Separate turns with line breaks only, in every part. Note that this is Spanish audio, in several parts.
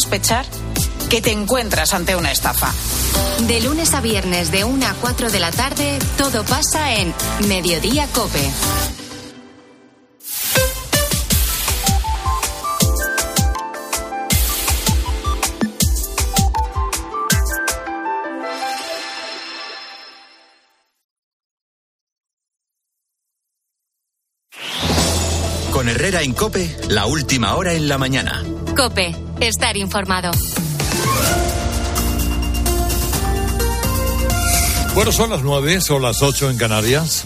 sospechar que te encuentras ante una estafa.
De lunes a viernes de 1 a 4 de la tarde, todo pasa en Mediodía Cope.
Con Herrera en Cope, la última hora en la mañana.
Cope, estar informado.
Bueno, son las nueve, son las ocho en Canarias.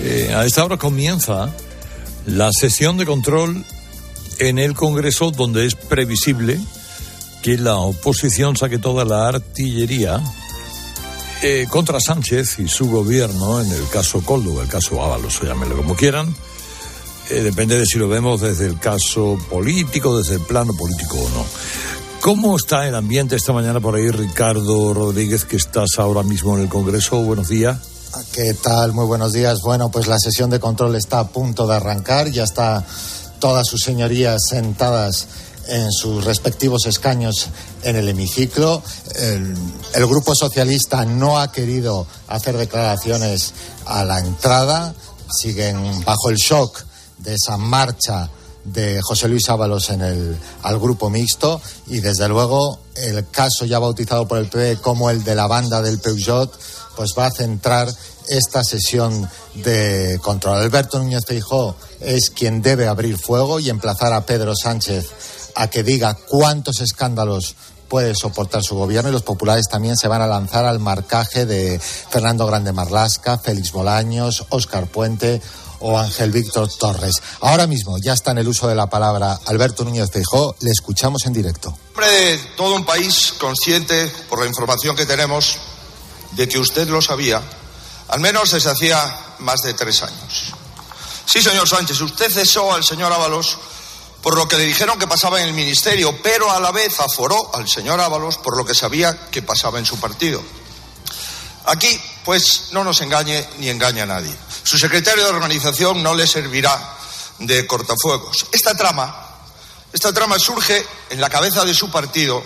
Eh, a esta hora comienza la sesión de control en el Congreso donde es previsible que la oposición saque toda la artillería eh, contra Sánchez y su gobierno en el caso Coldo, el caso Ábalos, llámenlo como quieran. Eh, depende de si lo vemos desde el caso político, desde el plano político o no. ¿Cómo está el ambiente esta mañana por ahí, Ricardo Rodríguez, que estás ahora mismo en el Congreso? Buenos días.
¿Qué tal? Muy buenos días. Bueno, pues la sesión de control está a punto de arrancar. Ya está todas sus señorías sentadas en sus respectivos escaños en el hemiciclo. El, el, Grupo Socialista no ha querido hacer declaraciones a la entrada. Siguen bajo el shock de esa marcha de José Luis Ábalos en el, al grupo mixto y desde luego el caso ya bautizado por el PE como el de la banda del Peugeot pues va a centrar esta sesión de control. Alberto Núñez Feijó es quien debe abrir fuego y emplazar a Pedro Sánchez a que diga cuántos escándalos puede soportar su gobierno y los populares también se van a lanzar al marcaje de Fernando Grande Marlasca, Félix Bolaños, Óscar Puente o Ángel Víctor Torres. Ahora mismo ya está en el uso de la palabra Alberto Núñez Feijó, le escuchamos en directo.
Hombre de todo un país consciente, por la información que tenemos, de que usted lo sabía, al menos desde hacía más de tres años. Sí, señor Sánchez, usted cesó al señor Ábalos por lo que le dijeron que pasaba en el ministerio, pero a la vez aforó al señor Ábalos por lo que sabía que pasaba en su partido. Aquí, pues, no nos engañe ni engaña a nadie. Su secretario de organización no le servirá de cortafuegos. Esta trama, esta trama surge en la cabeza de su partido,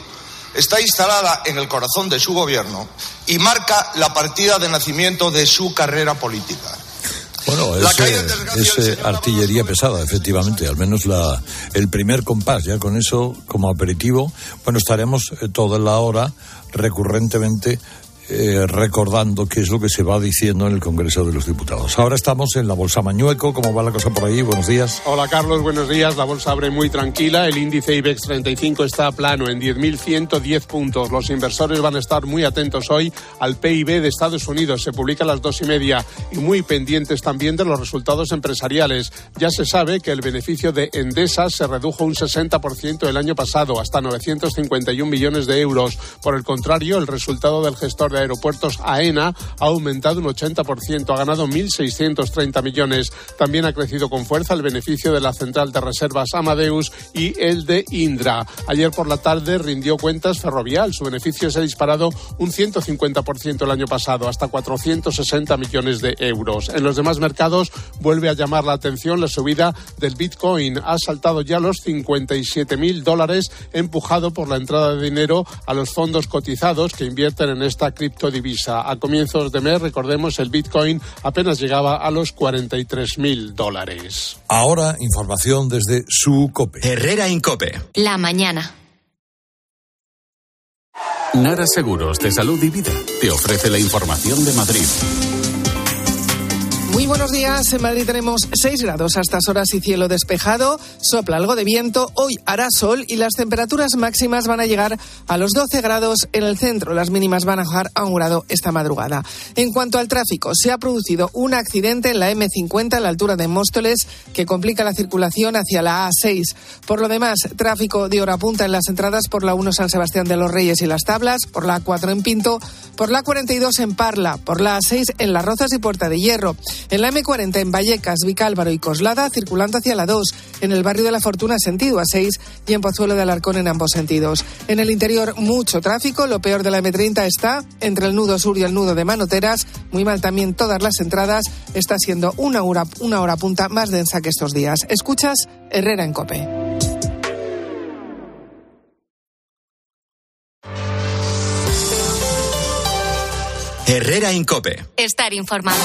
está instalada en el corazón de su gobierno y marca la partida de nacimiento de su carrera política.
Bueno, es, es artillería pesada, efectivamente, al menos la, el primer compás, ya con eso como aperitivo, bueno, estaremos eh, toda la hora recurrentemente eh, recordando qué es lo que se va diciendo en el Congreso de los Diputados. Ahora estamos en la Bolsa Mañueco. ¿Cómo va la cosa por ahí? Buenos días.
Hola, Carlos. Buenos días. La bolsa abre muy tranquila. El índice IBEX 35 está plano en 10.110 puntos. Los inversores van a estar muy atentos hoy al PIB de Estados Unidos. Se publica a las dos y media y muy pendientes también de los resultados empresariales. Ya se sabe que el beneficio de Endesa se redujo un 60% el año pasado, hasta 951 millones de euros. Por el contrario, el resultado del gestor de aeropuertos AENA ha aumentado un 80%, ha ganado 1.630 millones. También ha crecido con fuerza el beneficio de la central de reservas Amadeus y el de Indra. Ayer por la tarde rindió cuentas Ferrovial. Su beneficio se ha disparado un 150% el año pasado, hasta 460 millones de euros. En los demás mercados vuelve a llamar la atención la subida del Bitcoin. Ha saltado ya los 57 mil dólares, empujado por la entrada de dinero a los fondos cotizados que invierten en esta criptodivisa. A comienzos de mes, recordemos, el Bitcoin apenas llegaba a los 43 mil dólares.
Ahora, información desde su COPE.
Herrera Incope.
La mañana.
Nara Seguros de Salud y Vida te ofrece la información de Madrid.
Muy buenos días. En Madrid tenemos 6 grados a estas horas y cielo despejado. Sopla algo de viento. Hoy hará sol y las temperaturas máximas van a llegar a los 12 grados en el centro. Las mínimas van a bajar a un grado esta madrugada. En cuanto al tráfico, se ha producido un accidente en la M50 a la altura de Móstoles que complica la circulación hacia la A6. Por lo demás, tráfico de hora punta en las entradas por la 1 San Sebastián de los Reyes y las Tablas, por la A4 en Pinto, por la 42 en Parla, por la A6 en Las Rozas y Puerta de Hierro. En la M40 en Vallecas, Vicálvaro y Coslada, circulando hacia la 2. En el barrio de la Fortuna, sentido A6. Y en Pozuelo de Alarcón, en ambos sentidos. En el interior, mucho tráfico. Lo peor de la M30 está entre el nudo sur y el nudo de Manoteras. Muy mal también todas las entradas. Está siendo una hora, una hora punta más densa que estos días. Escuchas Herrera en Cope.
Herrera Incope.
Estar informado.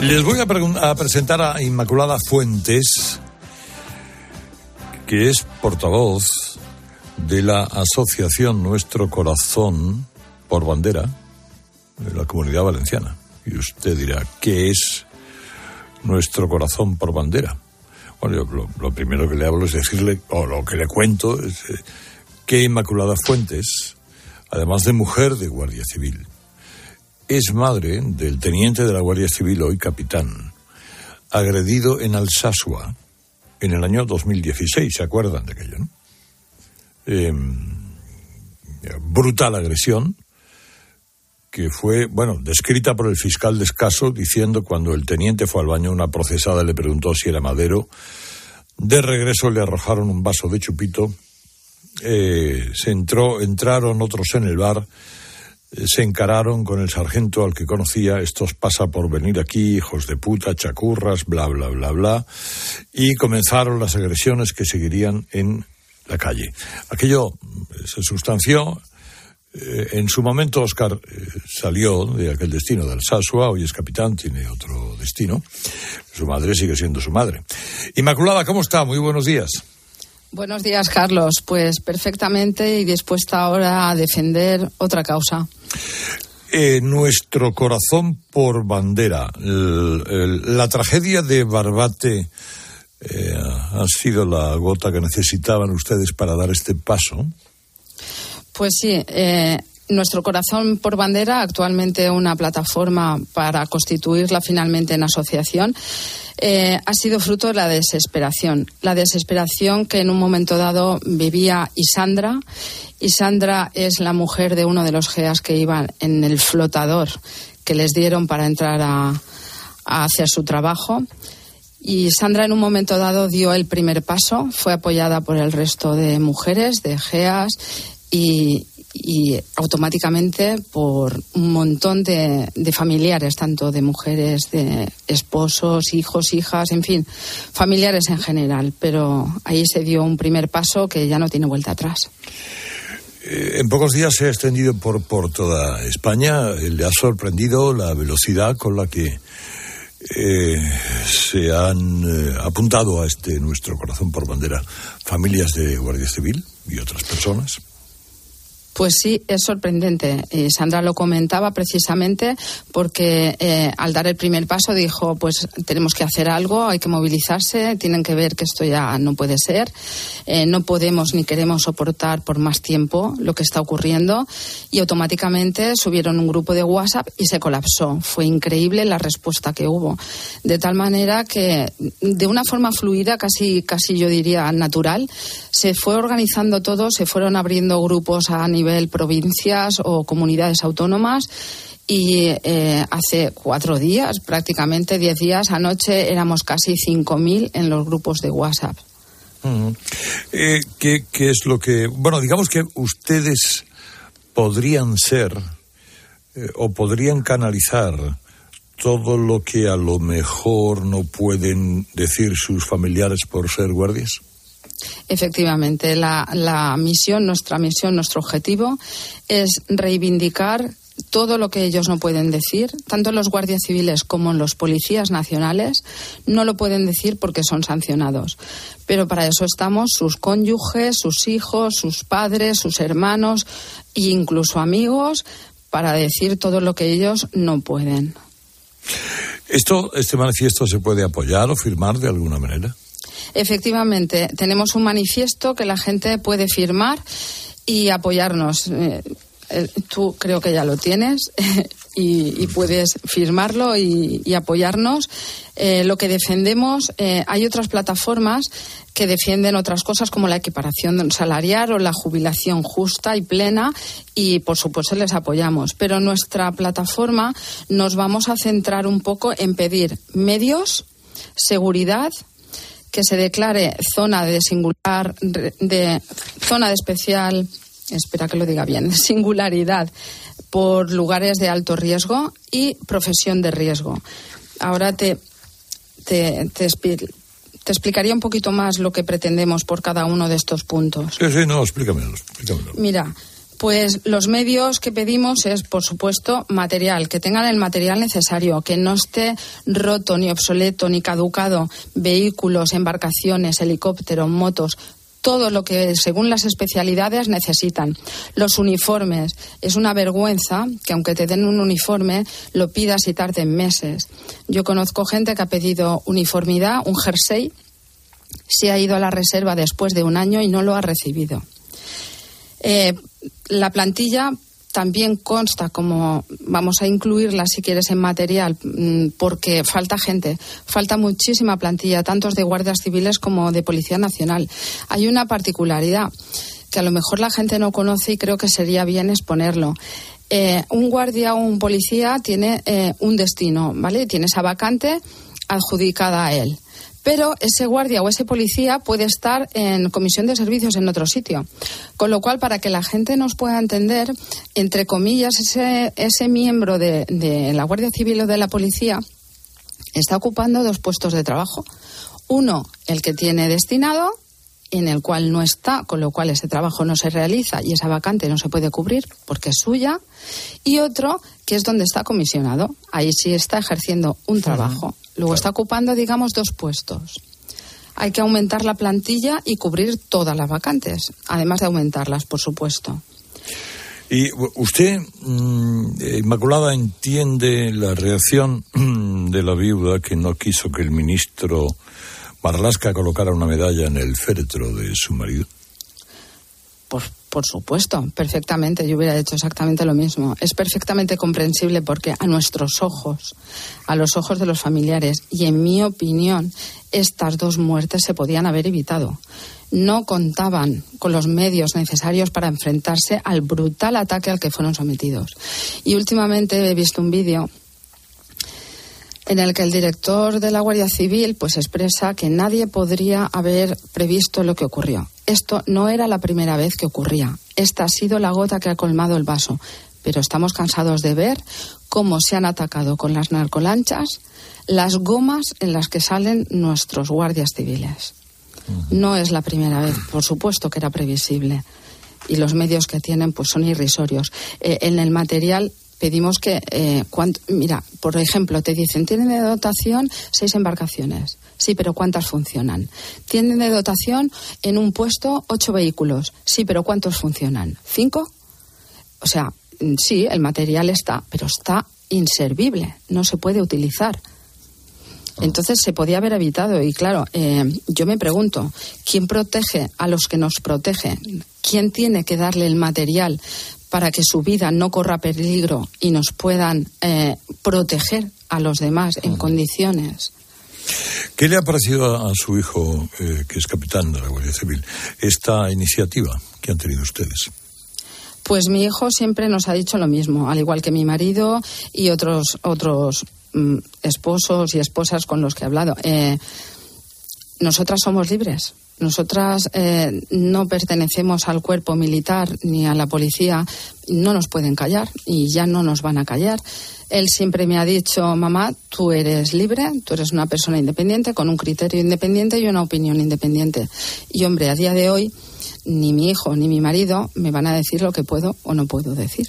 Les voy a, a, presentar a Inmaculada Fuentes, que es portavoz de la asociación Nuestro Corazón por Bandera de la Comunidad Valenciana. Y usted dirá, ¿qué es Nuestro Corazón por Bandera? Bueno, yo lo, primero que le hablo es decirle, o lo que le cuento, es eh, que Inmaculada Fuentes, además de mujer de Guardia Civil, es madre del teniente de la Guardia Civil, hoy capitán, agredido en Alsasua en el año 2016. ¿Se acuerdan de aquello, no? Em, brutal agresión que fue, bueno, descrita por el fiscal de escaso diciendo cuando el teniente fue al baño una procesada le preguntó si era madero. De regreso le arrojaron un vaso de chupito. Eh, se entró, entraron otros en el bar se encararon con el sargento al que conocía, estos pasa por venir aquí, hijos de puta, chacurras, bla, bla, bla, bla, y comenzaron las agresiones que seguirían en la calle. Aquello se sustanció. Eh, en su momento Oscar eh, salió de aquel destino de Alsasua, hoy es capitán, tiene otro destino. Su madre sigue siendo su madre. Inmaculada, ¿cómo está? Muy buenos días.
Buenos días, Carlos. Pues perfectamente y dispuesta ahora a defender otra causa.
Eh, nuestro corazón por bandera. la tragedia de Barbate ha sido la gota que necesitaban ustedes para dar este paso.
Pues sí, eh, nuestro Corazón por Bandera, actualmente una plataforma para constituirla finalmente en asociación, eh, ha sido fruto de la desesperación. La desesperación que en un momento dado vivía Isandra. Isandra es la mujer de uno de los GEAS que iban en el flotador que les dieron para entrar a, a hacer su trabajo. Y Sandra en un momento dado dio el primer paso, fue apoyada por el resto de mujeres, de GEAS, y, automáticamente por un montón de, familiares, tanto de mujeres, de esposos, hijos, hijas, en fin, familiares en general. Pero ahí se dio un primer paso que ya no tiene vuelta atrás.
Eh, en pocos días se ha extendido por, por toda España. Le ha sorprendido la velocidad con la que eh, se han eh, apuntado a este nuestro corazón por bandera familias de Guardia Civil y otras personas.
Pues sí, es sorprendente. Sandra lo comentaba precisamente porque eh, al dar el primer paso dijo, pues tenemos que hacer algo, hay que movilizarse, tienen que ver que esto ya no puede ser, eh, no podemos ni queremos soportar por más tiempo lo que está ocurriendo y automáticamente subieron un grupo de WhatsApp y se colapsó. Fue increíble la respuesta que hubo. De tal manera que de una forma fluida, casi, casi yo diría natural, se fue organizando todo, se fueron abriendo grupos a nivel provincias o comunidades autónomas y eh, hace cuatro días, prácticamente diez días, anoche éramos casi 5.000 en los grupos de WhatsApp.
Eh, ¿qué, es lo que.? Bueno, digamos que ustedes podrían ser eh, o podrían canalizar todo lo que a lo mejor no pueden decir sus familiares por ser guardias.
Efectivamente, la, misión, nuestra misión, nuestro objetivo es reivindicar todo lo que ellos no pueden decir, tanto los guardias civiles como los policías nacionales, no lo pueden decir porque son sancionados. Pero para eso estamos sus cónyuges, sus hijos, sus padres, sus hermanos e incluso amigos para decir todo lo que ellos no pueden.
¿Esto, este manifiesto se puede apoyar o firmar de alguna manera?
Efectivamente, tenemos un manifiesto que la gente puede firmar y apoyarnos. Eh, eh, tú creo que ya lo tienes y, puedes firmarlo y, apoyarnos. Eh, lo que defendemos, hay otras plataformas que defienden otras cosas como la equiparación salarial o la jubilación justa y plena y por supuesto les apoyamos. Pero nuestra plataforma nos vamos a centrar un poco en pedir medios, seguridad, que se declare zona de singular, de zona de especial, espera que lo diga bien, singularidad por lugares de alto riesgo y profesión de riesgo. Ahora te, te, te, te explicaría un poquito más lo que pretendemos por cada uno de estos puntos.
Sí, sí, no, explícamelo, explícamelo.
Mira, pues los medios que pedimos es, por supuesto, material, que tengan el material necesario, que no esté roto, ni obsoleto, ni caducado, vehículos, embarcaciones, helicópteros, motos, todo lo que según las especialidades necesitan. Los uniformes. Es una vergüenza que aunque te den un uniforme, lo pidas y tarden meses. Yo conozco gente que ha pedido uniformidad, un jersey, se ha ido a la reserva después de un año y no lo ha recibido. Eh, la plantilla también consta como vamos a incluirla si quieres en material mm, porque falta gente, falta muchísima plantilla, tantos de guardias civiles como de Policía Nacional. Hay una particularidad que a lo mejor la gente no conoce y creo que sería bien exponerlo. Eh, un guardia o un policía tiene eh, un destino, ¿vale? Tiene esa vacante adjudicada a él pero ese guardia o ese policía puede estar en comisión de servicios en otro sitio. Con lo cual, para que la gente nos pueda entender, entre comillas, ese, miembro de la Guardia Civil o de la policía está ocupando dos puestos de trabajo. Uno, el que tiene destinado, en el cual no está, con lo cual ese trabajo no se realiza y esa vacante no se puede cubrir porque es suya, y otro que es donde está comisionado. Ahí sí está ejerciendo un trabajo. Luego está ocupando, digamos, dos puestos. Hay que aumentar la plantilla y cubrir todas las vacantes, además de aumentarlas, por supuesto.
Y usted, mm, Inmaculada, entiende la reacción de la viuda que no quiso que el ministro Marlasca colocara una medalla en el féretro de su marido.
Por, por supuesto, perfectamente. Yo hubiera hecho exactamente lo mismo. Es perfectamente comprensible porque a nuestros ojos, a los ojos de los familiares y en mi opinión, estas dos muertes se podían haber evitado. No contaban con los medios necesarios para enfrentarse al brutal ataque al que fueron sometidos. Y últimamente he visto un vídeo en el que el director de la Guardia Civil pues expresa que nadie podría haber previsto lo que ocurrió. Esto no era la primera vez que ocurría. Esta ha sido la gota que ha colmado el vaso. Pero estamos cansados de ver cómo se han atacado con las narcolanchas las gomas en las que salen nuestros guardias civiles. No es la primera vez, por supuesto que era previsible. Y los medios que tienen pues son irrisorios. Eh, en el material pedimos que, eh, mira, por ejemplo, te dicen, tienen de dotación seis embarcaciones. Sí, pero ¿cuántas funcionan? Tienen de dotación en un puesto ocho vehículos. Sí, pero ¿cuántos funcionan? ¿Cinco? O sea, mm, sí, el material está, pero está inservible, no se puede utilizar. Entonces se podía haber evitado. Y claro, eh, yo me pregunto, ¿quién protege a los que nos protegen? ¿Quién tiene que darle el material para que su vida no corra peligro y nos puedan eh, proteger a los demás en condiciones.
¿Qué le ha parecido a, su hijo, eh, que es capitán de la Guardia Civil, esta iniciativa que han tenido ustedes?
Pues mi hijo siempre nos ha dicho lo mismo, al igual que mi marido y otros otros mm, esposos y esposas con los que he hablado. Eh, nosotras somos libres. Nosotras eh, no pertenecemos al cuerpo militar ni a la policía, no nos pueden callar y ya no nos van a callar. Él siempre me ha dicho, mamá, tú eres libre, tú eres una persona independiente, con un criterio independiente y una opinión independiente. Y hombre, a día de hoy, ni mi hijo ni mi marido me van a decir lo que puedo o no puedo decir.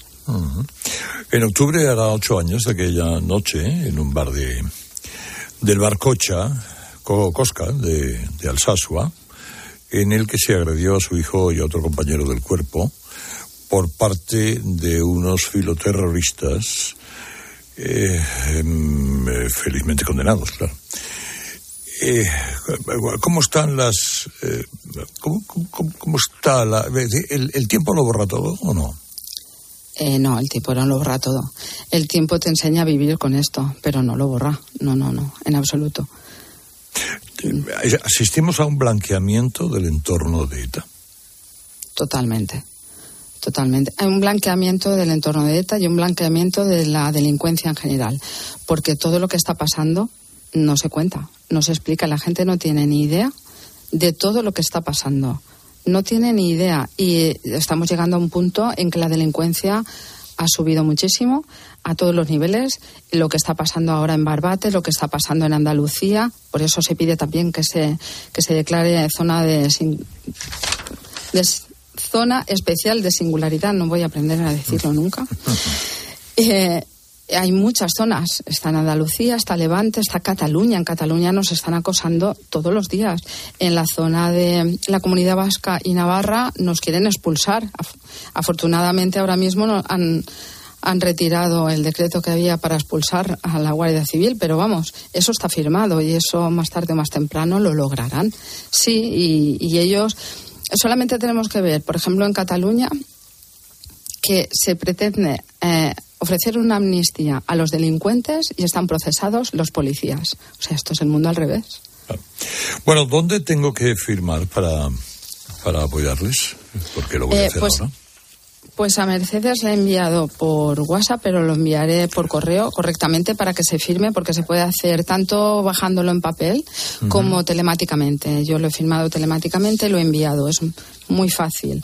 En octubre hará ocho años de aquella noche en un bar de, del Barcocha, Cosca, de, de Alsasua, en el que se agredió a su hijo y a otro compañero del cuerpo por parte de unos filoterroristas eh, em, eh, felizmente condenados, claro. Eh, ¿Cómo están las... Cómo, está la... El, ¿El, tiempo lo borra todo o no?
no, el tiempo no lo borra todo. El tiempo te enseña a vivir con esto, pero no lo borra. No, no, no, en absoluto.
¿Asistimos a un blanqueamiento del entorno de ETA?
Totalmente. Totalmente. Hay un blanqueamiento del entorno de ETA y un blanqueamiento de la delincuencia en general. Porque todo lo que está pasando no se cuenta, no se explica. La gente no tiene ni idea de todo lo que está pasando. No tiene ni idea. Y estamos llegando a un punto en que la delincuencia ha subido muchísimo a todos los niveles. Lo que está pasando ahora en Barbate, lo que está pasando en Andalucía. Por eso se pide también que se, que se declare zona de, zona especial de singularidad. No voy a aprender a decirlo nunca. Eh, hay muchas zonas. Está en Andalucía, está Levante, está Cataluña. En Cataluña nos están acosando todos los días. En la zona de la Comunidad Vasca y Navarra nos quieren expulsar. Afortunadamente ahora mismo han, han retirado el decreto que había para expulsar a la Guardia Civil, pero vamos, eso está firmado y eso más tarde o más temprano lo lograrán. Sí, y, ellos solamente tenemos que ver, por ejemplo, en Cataluña, que se pretende eh, ofrecer una amnistía a los delincuentes y están procesados los policías. O sea, esto es el mundo al revés.
Bueno, ¿dónde tengo que firmar para, para apoyarles? Porque lo voy a eh, hacer
pues,
ahora.
Pues a Mercedes le he enviado por WhatsApp, pero lo enviaré por correo correctamente para que se firme, porque se puede hacer tanto bajándolo en papel como telemáticamente. Yo lo he firmado telemáticamente, lo he enviado, es muy fácil.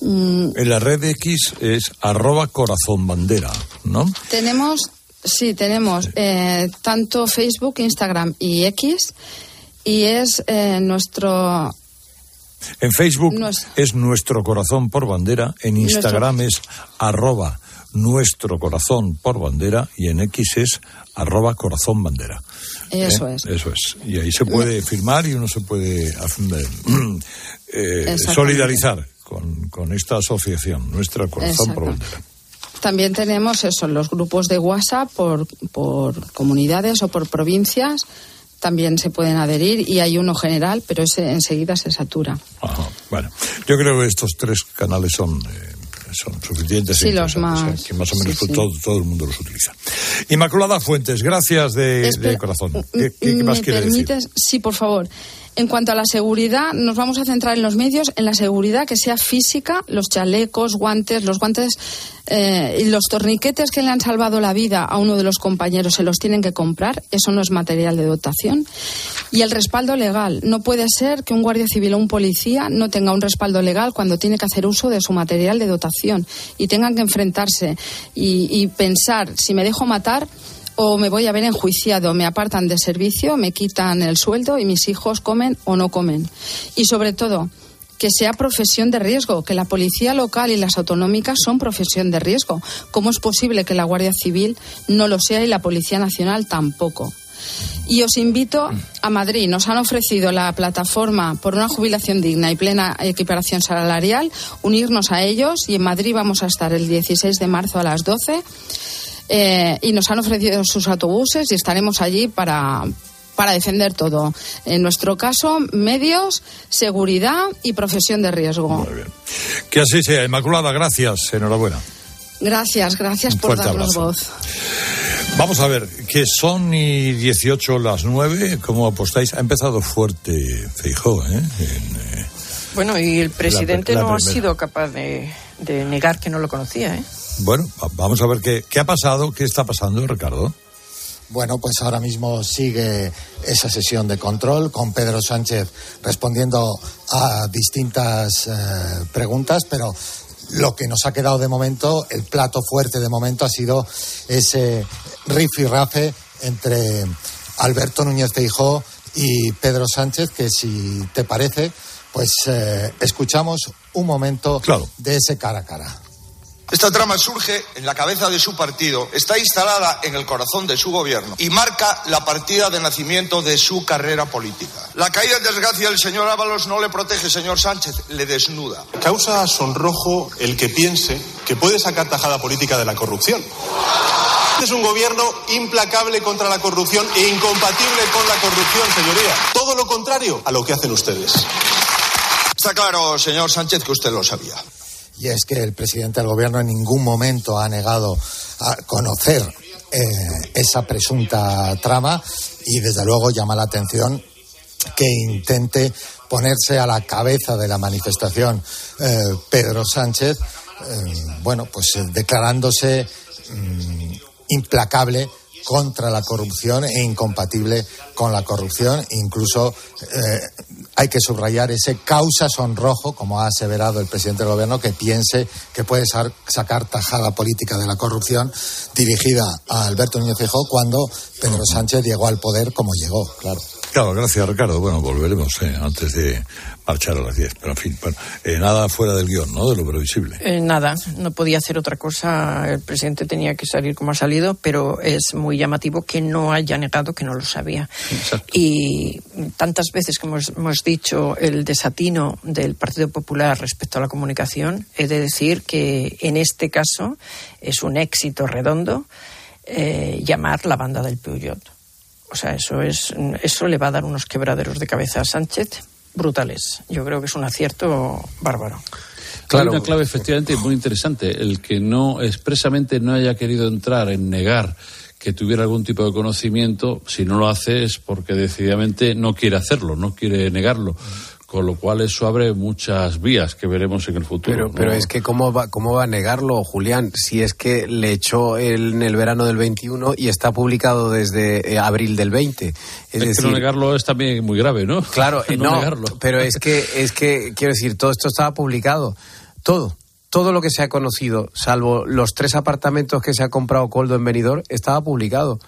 Mm. En la red X es arroba corazón bandera, ¿no?
Tenemos, sí, tenemos eh, tanto Facebook, Instagram y X, y es eh, nuestro
en Facebook es nuestro corazón por bandera, en Instagram es arroba nuestro corazón por bandera y en X es arroba corazón bandera.
Eso ¿Eh? es.
Eso es. Y ahí se puede firmar y uno se puede eh, solidarizar con, esta asociación, nuestra Corazón Bandera.
También tenemos eso, los grupos de WhatsApp por, por comunidades o por provincias. También se pueden adherir y hay uno general, pero ese enseguida se satura.
bueno, yo creo que estos tres canales son, eh, son suficientes.
Sí, los más.
Que más o menos todo, el mundo los utiliza. Inmaculada Fuentes, gracias de, corazón. ¿Qué, más quieres decir?
Sí, por favor. En cuanto a la seguridad, nos vamos a centrar en los medios, en la seguridad que sea física, los chalecos, guantes, los guantes eh, y los torniquetes que le han salvado la vida a uno de los compañeros se los tienen que comprar, eso no es material de dotación. Y el respaldo legal. No puede ser que un guardia civil o un policía no tenga un respaldo legal cuando tiene que hacer uso de su material de dotación y tengan que enfrentarse y pensar si me dejo matar o me voy a ver enjuiciado, me apartan de servicio, me quitan el sueldo y mis hijos comen o no comen. Y sobre todo, que sea profesión de riesgo, que la policía local y las autonómicas son profesión de riesgo. ¿Cómo es posible que la Guardia Civil no lo sea y la Policía Nacional tampoco? Y os invito a Madrid. Nos han ofrecido la plataforma por una jubilación digna y plena equiparación salarial, unirnos a ellos y en Madrid vamos a estar el 16 de marzo a las 12 eh, y nos han ofrecido sus autobuses y estaremos allí para, para defender todo. En nuestro caso, medios, seguridad y profesión de riesgo.
Muy bien. Que así sea. Inmaculada, gracias. Enhorabuena.
Gracias, gracias por darnos voz.
Vamos a ver, que son y 18 las 9, ¿cómo apostáis? Ha empezado fuerte Feijó, ¿eh?
eh bueno, y el presidente no ha sido capaz de, de negar que no lo conocía, ¿eh?
Bueno, vamos a ver qué, qué ha pasado, qué está pasando, Ricardo.
Bueno, pues ahora mismo sigue esa sesión de control con Pedro Sánchez respondiendo a distintas eh, preguntas, pero lo que nos ha quedado de momento, el plato fuerte de momento ha sido ese rafe entre Alberto Núñez Feijó y Pedro Sánchez, que si te parece, pues eh, escuchamos un momento de ese cara a cara.
Esta trama surge en la cabeza de su partido, está instalada en el corazón de su gobierno y marca la partida de nacimiento de su carrera política. La caída en desgracia del señor Ábalos no le protege, señor Sánchez, le desnuda.
Causa sonrojo el que piense que puede sacar tajada política de la corrupción. Este es un gobierno implacable contra la corrupción e incompatible con la corrupción, señoría. Todo lo contrario a lo que hacen ustedes.
Está claro, señor Sánchez, que usted lo sabía
y es que el presidente del gobierno en ningún momento ha negado a conocer eh, esa presunta trama y desde luego llama la atención que intente ponerse a la cabeza de la manifestación eh, Pedro Sánchez, eh, bueno, pues declarándose mm, implacable contra la corrupción e incompatible con la corrupción, incluso hay que subrayar ese causa sonrojo, como ha aseverado el presidente del gobierno, que piense que puede sacar tajada política de la corrupción dirigida a Alberto Núñez Feijóo cuando Pedro Sánchez llegó al poder como llegó, claro.
Claro, gracias Ricardo. Bueno, volveremos eh, antes de marchar a las 10. Pero en fin, eh, nada fuera del guion, ¿no? De lo previsible.
Eh, nada, no podía hacer otra cosa. El presidente tenía que salir como ha salido, pero es muy llamativo que no haya negado que no lo sabía. Y tantas veces que hemos, hemos dicho el desatino del Partido Popular respecto a la comunicación, he de decir que en este caso es un éxito redondo llamar la banda del Puyol. O sea, eso, es, eso le va a dar unos quebraderos de cabeza a Sánchez brutales. Yo creo que es un acierto bárbaro.
Claro. Hay una clave efectivamente muy interesante, el que no expresamente no haya querido entrar en negar que tuviera algún tipo de conocimiento, si no lo hace es porque decididamente no quiere hacerlo, no quiere negarlo con lo cual eso abre muchas vías que veremos en el futuro.
Pero, pero es que ¿cómo va, ¿cómo va a negarlo, Julián? Si es que le echó en el verano del 21 y está publicado desde eh, abril del 20. Es,
decir, que no negarlo es también muy grave, ¿no?
Claro, no, pero es que, es que, quiero decir, todo esto estaba publicado, todo. Todo lo que se ha conocido, salvo los tres apartamentos que se ha comprado Coldo en Benidorm, estaba publicado.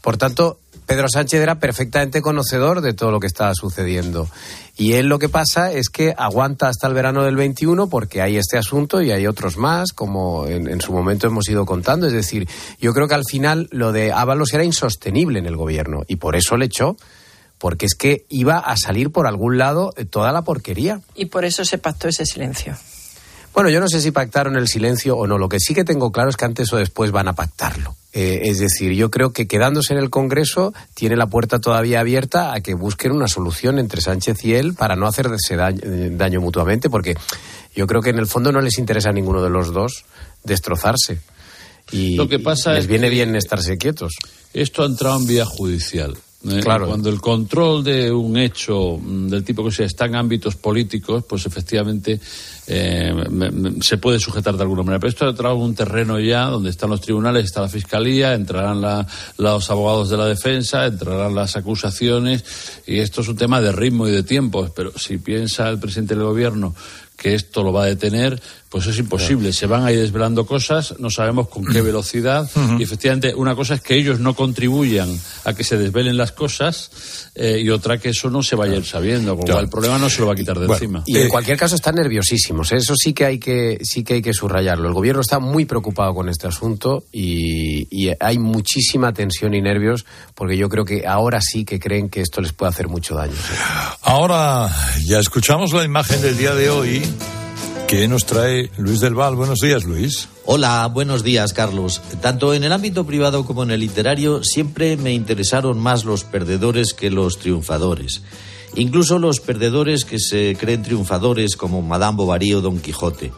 Por tanto, Pedro Sánchez era perfectamente conocedor de todo lo que estaba sucediendo. Y él lo que pasa es que aguanta hasta el verano del 21 porque hay este asunto y hay otros más, como en, su momento hemos ido contando. Es decir, yo creo que al final lo de Ábalos era insostenible en el gobierno y por eso le echó porque es que iba a salir por algún lado toda la porquería.
Y por eso se pactó ese silencio.
Bueno, yo no sé si pactaron el silencio o no. Lo que sí que tengo claro es que antes o después van a pactarlo. Eh, es decir, yo creo que quedándose en el Congreso tiene la puerta todavía abierta a que busquen una solución entre Sánchez y él para no hacerse daño, eh, daño mutuamente, porque yo creo que en el fondo no les interesa a ninguno de los dos destrozarse. Y
Lo que pasa
les viene bien estarse quietos.
Esto ha entrado en vía judicial. ¿Eh? Claro. Cuando el control de un hecho mm, del tipo que sea está en ámbitos políticos, pues efectivamente eh, se puede sujetar de alguna manera. Pero esto ha entrado en un terreno ya donde están los tribunales, está la fiscalía, entrarán los abogados de la defensa, entrarán las acusaciones y esto es un tema de ritmo y de tiempo. Pero si piensa el presidente del gobierno que esto lo va a detener, pues es imposible. Se van a ir desvelando cosas, no sabemos con qué velocidad. Y efectivamente, una cosa es que ellos no contribuyan a que se desvelen las cosas eh, y otra que eso no se vaya a ir sabiendo. Con el problema no se lo va a quitar de encima.
Y en cualquier caso están nerviosísimos. ¿eh? Eso sí que hay que sí que hay que subrayarlo. El gobierno está muy preocupado con este asunto y, y hay muchísima tensión y nervios porque yo creo que ahora sí que creen que esto les puede hacer mucho daño.
Ahora ya escuchamos la imagen del día de hoy ¿Qué nos trae Luis del Val? Buenos días, Luis.
Hola, buenos días, Carlos. Tanto en el ámbito privado como en el literario siempre me interesaron más los perdedores que los triunfadores. Incluso los perdedores que se creen triunfadores como Madame Bovary o Don Quijote.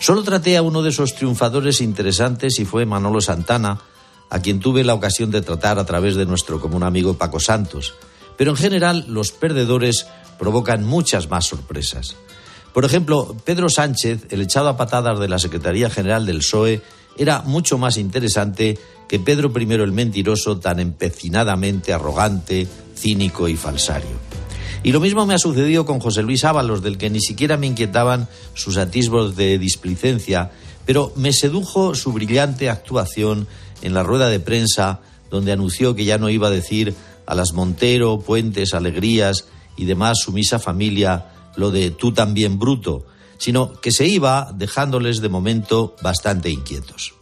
Solo traté a uno de esos triunfadores interesantes y fue Manolo Santana, a quien tuve la ocasión de tratar a través de nuestro común amigo Paco Santos. Pero en general los perdedores provocan muchas más sorpresas. Por ejemplo, Pedro Sánchez, el echado a patadas de la Secretaría General del PSOE, era mucho más interesante que Pedro I el mentiroso, tan empecinadamente arrogante, cínico y falsario. Y lo mismo me ha sucedido con José Luis Ábalos, del que ni siquiera me inquietaban sus atisbos de displicencia, pero me sedujo su brillante actuación en la rueda de prensa, donde anunció que ya no iba a decir a las Montero, Puentes, Alegrías y demás sumisa familia lo de tú también bruto, sino que se iba dejándoles de momento bastante inquietos.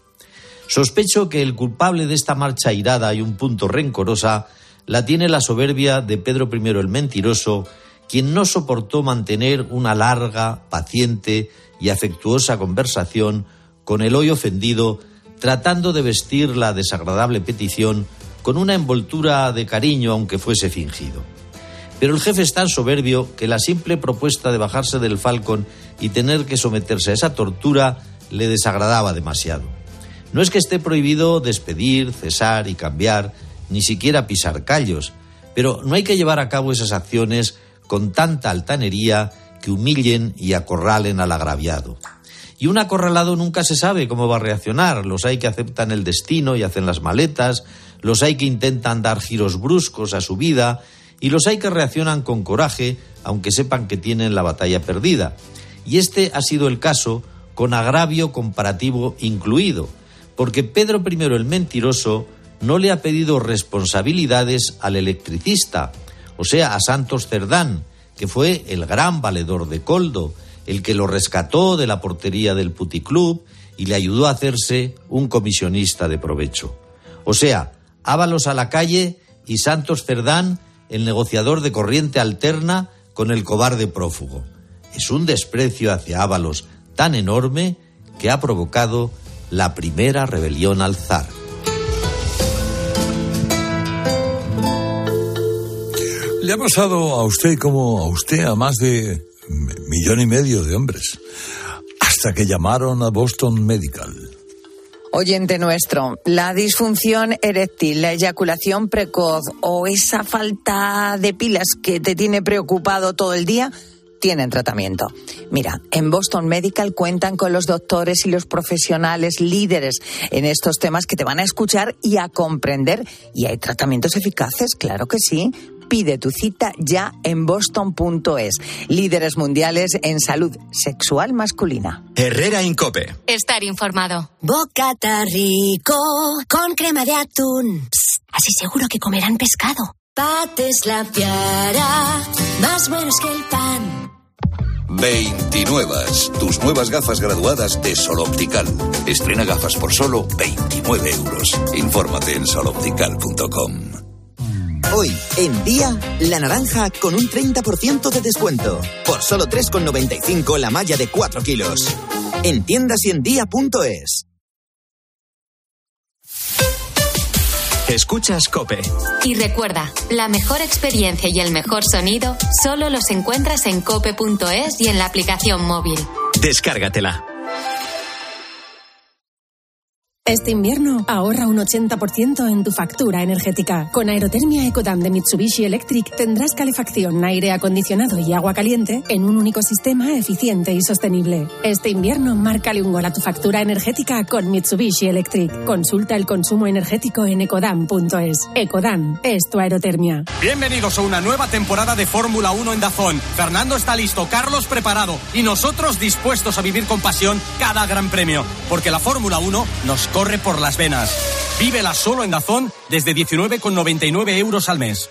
Sospecho que el culpable de esta marcha irada y un punto rencorosa la tiene la soberbia de Pedro I el Mentiroso, quien no soportó mantener una larga, paciente y afectuosa conversación con el hoy ofendido, tratando de vestir la desagradable petición con una envoltura de cariño aunque fuese fingido. Pero el jefe es tan soberbio que la simple propuesta de bajarse del Falcon y tener que someterse a esa tortura le desagradaba demasiado. No es que esté prohibido despedir, cesar y cambiar, ni siquiera pisar callos, pero no hay que llevar a cabo esas acciones con tanta altanería que humillen y acorralen al agraviado. Y un acorralado nunca se sabe cómo va a reaccionar. Los hay que aceptan el destino y hacen las maletas, los hay que intentan dar giros bruscos a su vida y los hay que reaccionan con coraje, aunque sepan que tienen la batalla perdida. Y este ha sido el caso con agravio comparativo incluido, porque Pedro I el Mentiroso no le ha pedido responsabilidades al electricista, o sea, a Santos Cerdán, que fue el gran valedor de Coldo, el que lo rescató de la portería del puticlub y le ayudó a hacerse un comisionista de provecho. O sea, Ábalos a la calle y Santos Cerdán, el negociador de corriente alterna con el cobarde prófugo. Es un desprecio hacia Ábalos tan enorme que ha provocado la primera rebelión al zar.
Le ha pasado a usted como a usted a más de millón y medio de hombres, hasta que llamaron a Boston Medical.
Oyente nuestro, la disfunción eréctil, la eyaculación precoz o esa falta de pilas que te tiene preocupado todo el día, tienen tratamiento. Mira, en Boston Medical cuentan con los doctores y los profesionales líderes en estos temas que te van a escuchar y a comprender. Y hay tratamientos eficaces, claro que sí. Pide tu cita ya en boston.es. Líderes mundiales en salud sexual masculina.
Herrera Incope.
Estar informado.
Bocata rico con crema de atún. así seguro que comerán pescado. Pates la piara, más buenos que el pan.
29. Tus nuevas gafas graduadas de Sol Optical. Estrena gafas por solo 29 euros. Infórmate en soloptical.com.
Hoy, en día, la naranja con un 30% de descuento. Por solo 3,95 la malla de 4 kilos. En tiendas y en día.es.
Escuchas Cope.
Y recuerda, la mejor experiencia y el mejor sonido solo los encuentras en cope.es y en la aplicación móvil.
Descárgatela.
Este invierno ahorra un 80% en tu factura energética. Con Aerotermia Ecodam de Mitsubishi Electric tendrás calefacción, aire acondicionado y agua caliente en un único sistema eficiente y sostenible. Este invierno márcale un gol a tu factura energética con Mitsubishi Electric. Consulta el consumo energético en ecodam.es. Ecodam es tu aerotermia.
Bienvenidos a una nueva temporada de Fórmula 1 en Dazón. Fernando está listo, Carlos preparado y nosotros dispuestos a vivir con pasión cada gran premio, porque la Fórmula 1 nos corre por las venas. Vívela solo en Dazón desde 19,99 euros al mes.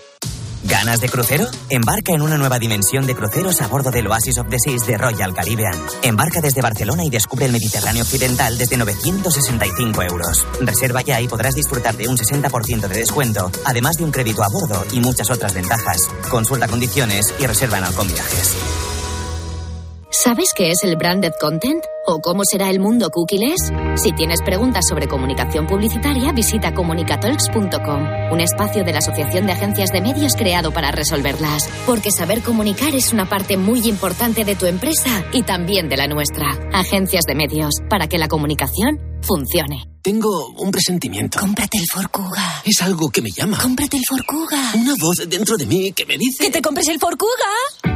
¿Ganas de crucero? Embarca en una nueva dimensión de cruceros a bordo del Oasis of the Seas de Royal Caribbean. Embarca desde Barcelona y descubre el Mediterráneo Occidental desde 965 euros. Reserva ya y podrás disfrutar de un 60% de descuento, además de un crédito a bordo y muchas otras ventajas. Consulta condiciones y reserva en Alcon.
¿Sabes qué es el branded content? ¿O cómo será el mundo cookies? Si tienes preguntas sobre comunicación publicitaria, visita comunicatalks.com, un espacio de la Asociación de Agencias de Medios creado para resolverlas. Porque saber comunicar es una parte muy importante de tu empresa y también de la nuestra. Agencias de Medios, para que la comunicación funcione.
Tengo un presentimiento.
Cómprate el Forcuga.
Es algo que me llama.
Cómprate el Forcuga.
Una voz dentro de mí que me dice...
¡Que te compres el Forcuga!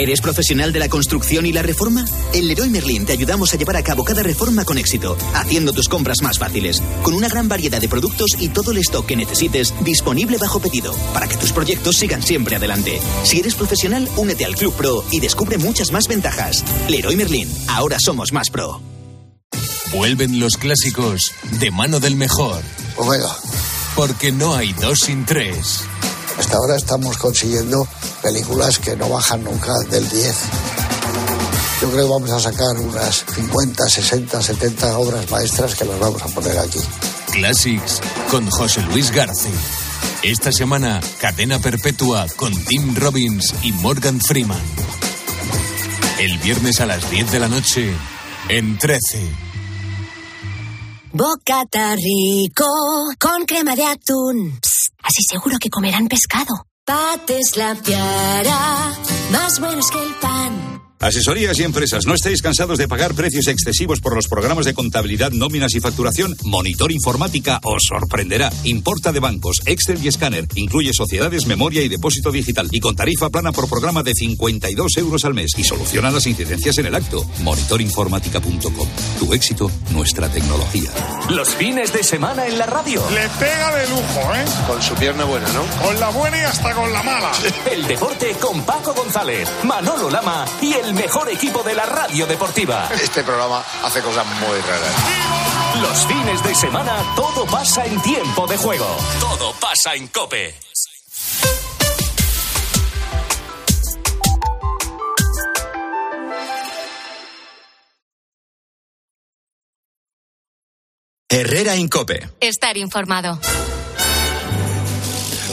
¿Eres profesional de la construcción y la reforma? En Leroy Merlin te ayudamos a llevar a cabo cada reforma con éxito, haciendo tus compras más fáciles, con una gran variedad de productos y todo el stock que necesites disponible bajo pedido, para que tus proyectos sigan siempre adelante. Si eres profesional, únete al Club Pro y descubre muchas más ventajas. Leroy Merlin, ahora somos más pro.
Vuelven los clásicos de mano del mejor.
Omega.
Porque no hay dos sin tres.
Hasta ahora estamos consiguiendo películas que no bajan nunca del 10. Yo creo que vamos a sacar unas 50, 60, 70 obras maestras que las vamos a poner aquí.
Classics con José Luis García. Esta semana, cadena perpetua con Tim Robbins y Morgan Freeman. El viernes a las 10 de la noche, en 13.
Bocata rico con crema de atún. así seguro que comerán pescado. Pates la piara, más buenos que el pan.
Asesorías y empresas, ¿no estáis cansados de pagar precios excesivos por los programas de contabilidad, nóminas y facturación? Monitor Informática os sorprenderá. Importa de bancos, Excel y escáner. Incluye sociedades, memoria y depósito digital. Y con tarifa plana por programa de 52 euros al mes. Y soluciona las incidencias en el acto. Monitorinformática.com. Tu éxito, nuestra tecnología.
Los fines de semana en la radio.
Le pega de lujo, ¿eh?
Con su pierna buena, ¿no?
Con la buena y hasta con la mala.
El deporte con Paco González, Manolo Lama y el mejor equipo de la radio deportiva.
Este programa hace cosas muy raras.
Los fines de semana todo pasa en tiempo de juego. Todo pasa en cope.
Herrera Incope.
Estar informado.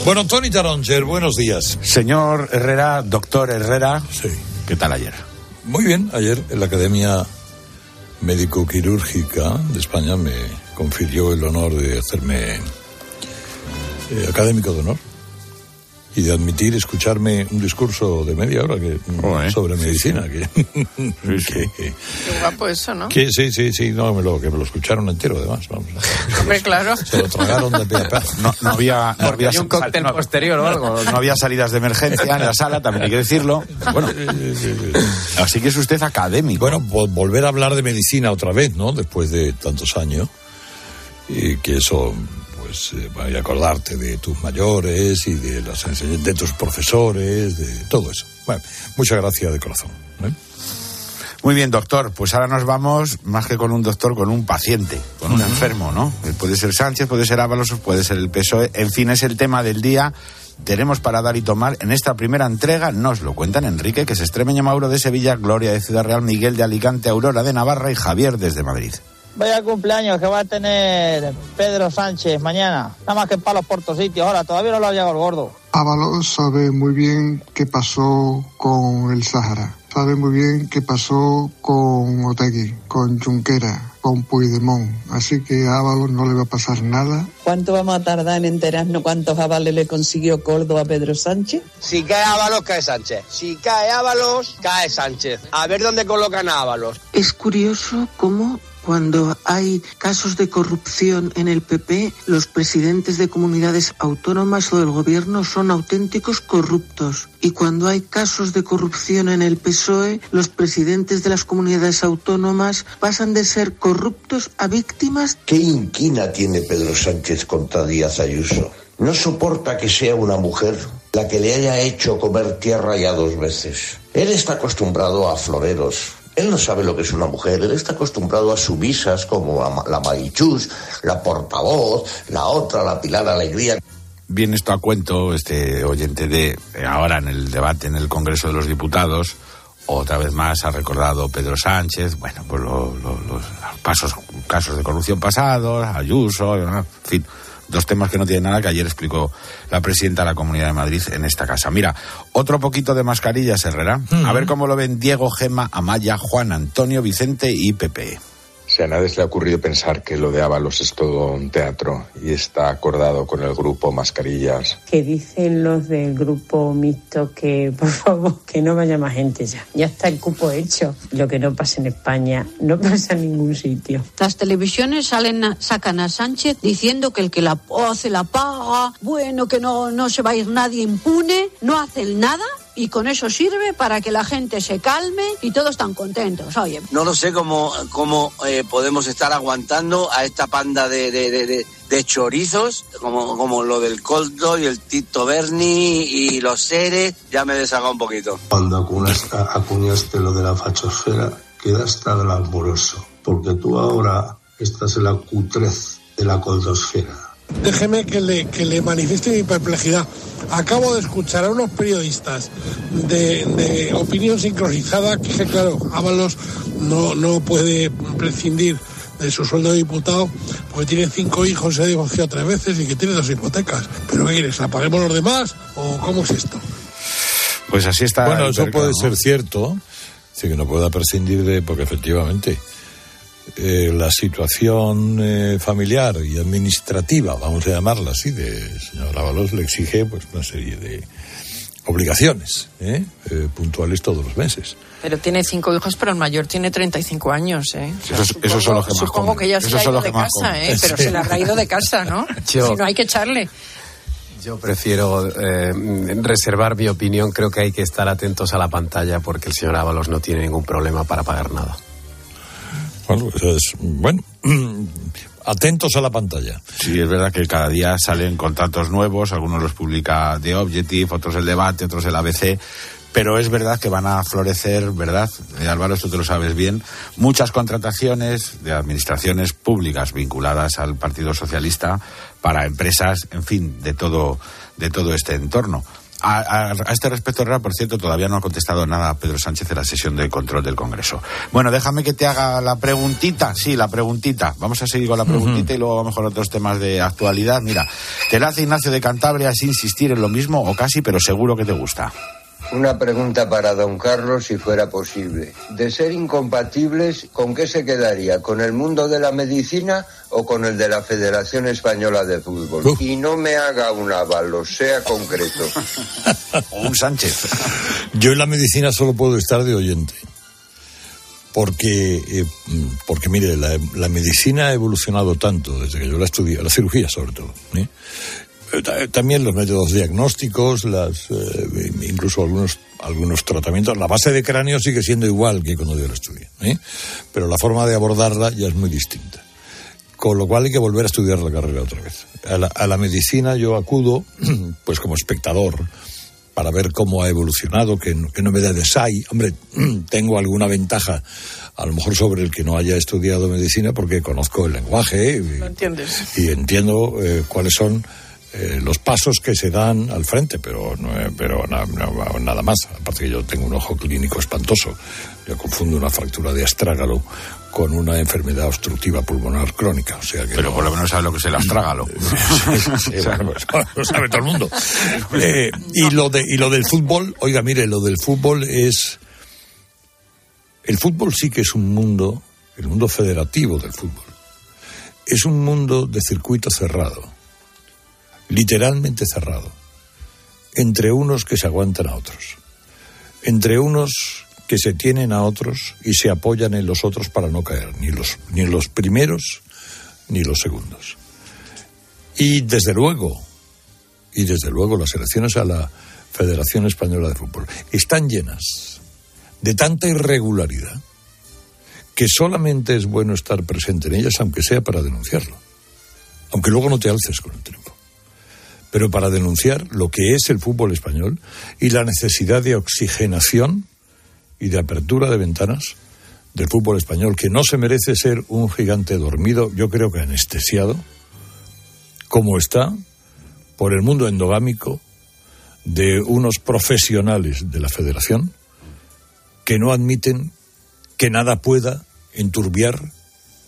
Bueno, Tony Taronger, buenos días.
Señor Herrera, doctor Herrera.
Sí.
¿Qué tal ayer?
Muy bien, ayer en la Academia Médico-Quirúrgica de España me confirió el honor de hacerme eh, académico de honor y de admitir escucharme un discurso de media hora que, sobre medicina. Que,
Qué guapo eso, ¿no?
que sí, sí, sí, no, me lo, que me lo escucharon entero además. Vamos,
Hombre, claro.
se lo tragaron de pie a pie.
No, no había, no
Porque
había
un cóctel posterior o algo.
No había salidas de emergencia en la sala, también hay que decirlo. Bueno, así que es usted académico.
Bueno, vo- volver a hablar de medicina otra vez, ¿no? Después de tantos años. Y que eso, pues, eh, vaya a acordarte de tus mayores y de, las de tus profesores, de todo eso. Bueno, muchas gracias de corazón. ¿eh?
Muy bien, doctor. Pues ahora nos vamos, más que con un doctor, con un paciente, con un enfermo, ¿no? Eh, Puede ser Sánchez, puede ser Ábalos, puede ser el PSOE. En fin, es el tema del día. Tenemos para dar y tomar en esta primera entrega. Nos lo cuentan Enrique, que es extremeño Mauro de Sevilla, Gloria de Ciudad Real, Miguel de Alicante, Aurora de Navarra y Javier desde Madrid.
Vaya cumpleaños que va a tener Pedro Sánchez mañana. Nada más que para los portositios. Ahora, todavía no lo ha llegado el gordo.
Ábalos sabe muy bien qué pasó con el Sahara. Sabe muy bien qué pasó con Otegui, con Junquera, con Puigdemont. Así que a Ábalos no le va a pasar nada.
¿Cuánto vamos a tardar en enterarnos cuántos avales le consiguió Córdoba a Pedro Sánchez?
Si cae Ábalos, cae Sánchez. Si cae Ábalos, cae Sánchez. A ver dónde colocan a Ábalos.
Es curioso cómo cuando hay casos de corrupción en el PP, los presidentes de comunidades autónomas o del gobierno son auténticos corruptos. Y cuando hay casos de corrupción en el PSOE, los presidentes de las comunidades autónomas pasan de ser corruptos a víctimas.
¿Qué inquina tiene Pedro Sánchez contra Díaz Ayuso? No soporta que sea una mujer la que le haya hecho comer tierra ya dos veces. Él está acostumbrado a floreros. Él no sabe lo que es una mujer. Él está acostumbrado a sumisas como la, la Marichus, la portavoz, la otra, la Pilar Alegría.
Bien, esto a cuento, este oyente de eh, ahora en el debate en el Congreso de los Diputados, otra vez más ha recordado Pedro Sánchez, bueno, pues lo- lo- los pasos, casos de corrupción pasados, Ayuso, en fin, dos temas que no tienen nada que ayer explicó la presidenta de la Comunidad de Madrid en esta casa. Mira, otro poquito de mascarillas, Herrera. A ver cómo lo ven Diego, Gema, Amaya, Juan, Antonio, Vicente y Pepe.
Si a nadie se le ha ocurrido pensar que lo de Ábalos es todo un teatro y está acordado con el grupo Mascarillas.
que dicen los del grupo mixto que por favor que no vaya más gente ya. Ya está el cupo hecho. Lo que no pasa en España no pasa en ningún sitio.
Las televisiones salen a- sacan a Sánchez diciendo que el que la hace la paga, bueno, que no, no se va a ir nadie impune, no hacen nada y con eso sirve para que la gente se calme y todos están contentos. Oye,
No lo sé cómo, cómo eh, podemos estar aguantando a esta panda de, de- de- de- de chorizos, como, como lo del Coldo y el Tito Berni y los seres. Ya me he desagado un poquito.
Cuando acuñaste, acuñaste lo de la fachosfera, queda hasta glamuroso, porque tú ahora estás en la cutrez de la coldosfera.
Déjeme que le, que le manifieste mi perplejidad. Acabo de escuchar a unos periodistas de, de opinión sincronizada que, claro, Ábalos no, no puede prescindir de su sueldo de diputado porque tiene cinco hijos, se ha divorciado tres veces y que tiene dos hipotecas. ¿Pero qué quieres? ¿La paguemos los demás o cómo es esto?
Pues así está.
Bueno, eso puede
¿no?
ser cierto, sí que no pueda prescindir de, porque efectivamente eh, la situación eh, familiar y administrativa, vamos a llamarla así, de señor Ábalos le exige pues una serie de obligaciones ¿eh? Eh, puntuales todos los meses.
Pero tiene cinco hijos, pero el mayor tiene 35 años, ¿eh? O sea,
Eso es-
supongo,
eso son los que más
Supongo
comen.
que ya se le ha ido de casa. ¿eh? Pero
Sí.
se le habrá ido de casa, ¿no?
Yo-
Si no hay que echarle.
Yo prefiero eh, reservar mi opinión. Creo que hay que estar atentos a la pantalla porque el señor Ábalos no tiene ningún problema para pagar nada.
Bueno, eso es, bueno, atentos a la pantalla.
Sí, es verdad que cada día salen contratos nuevos, algunos los publica The Objective, otros el debate, otros el ABC, pero es verdad que van a florecer, ¿verdad? Eh, Álvaro, esto te lo sabes bien, muchas contrataciones de administraciones públicas vinculadas al Partido Socialista para empresas, en fin, de todo, de todo este entorno. A, a- a este respecto, Herrera, por cierto, todavía no ha contestado nada Pedro Sánchez en la sesión de control del Congreso. Bueno, déjame que te haga la preguntita. Sí, la preguntita. Vamos a seguir con la preguntita y luego vamos con otros temas de actualidad. Mira, te la hace Ignacio de Cantabria sin insistir en lo mismo o casi, pero seguro que te gusta.
Una pregunta para don Carlos, si fuera posible. De ser incompatibles, ¿con qué se quedaría? ¿Con el mundo de la medicina o con el de la Federación Española de Fútbol? Y no me haga un avalo, sea concreto.
O un Sánchez.
Yo en la medicina solo puedo estar de oyente. Porque, eh, porque mire, la, la medicina ha evolucionado tanto desde que yo la estudié, la cirugía sobre todo. ¿eh? Eh, ta- También los métodos diagnósticos, las, eh, incluso algunos, algunos tratamientos. La base de cráneo sigue siendo igual que cuando yo la estudié. ¿eh? Pero la forma de abordarla ya es muy distinta. Con lo cual hay que volver a estudiar la carrera otra vez. A la, a la medicina yo acudo, pues como espectador, para ver cómo ha evolucionado, que, no- que no me da de SAI. Hombre, tengo alguna ventaja, a lo mejor sobre el que no haya estudiado medicina, porque conozco el lenguaje
¿Lo entiendes?
y, y entiendo eh, cuáles son eh, los pasos que se dan al frente, pero, no, eh, pero na- na- nada más. Aparte que yo tengo un ojo clínico espantoso. Yo confundo una fractura de astrágalo con una enfermedad obstructiva pulmonar crónica. O sea que
Pero
no-
por lo menos sabes lo que es el astrágalo.
Sí, bueno, pues, lo sabe todo el mundo. Eh, y, lo de, y lo del fútbol, oiga, mire, lo del fútbol es. El fútbol sí que es un mundo, el mundo federativo del fútbol. Es un mundo de circuito cerrado, literalmente cerrado, entre unos que se aguantan a otros, entre unos que se tienen a otros y se apoyan en los otros para no caer, ni los, ni los primeros ni los segundos. Y desde luego, y desde luego las elecciones a la Federación Española de Fútbol están llenas de tanta irregularidad que solamente es bueno estar presente en ellas, aunque sea para denunciarlo. Aunque luego no te alces con el triunfo. Pero para denunciar lo que es el fútbol español y la necesidad de oxigenación y de apertura de ventanas del fútbol español, que no se merece ser un gigante dormido, yo creo que anestesiado, como está por el mundo endogámico de unos profesionales de la federación que no admiten que nada pueda enturbiar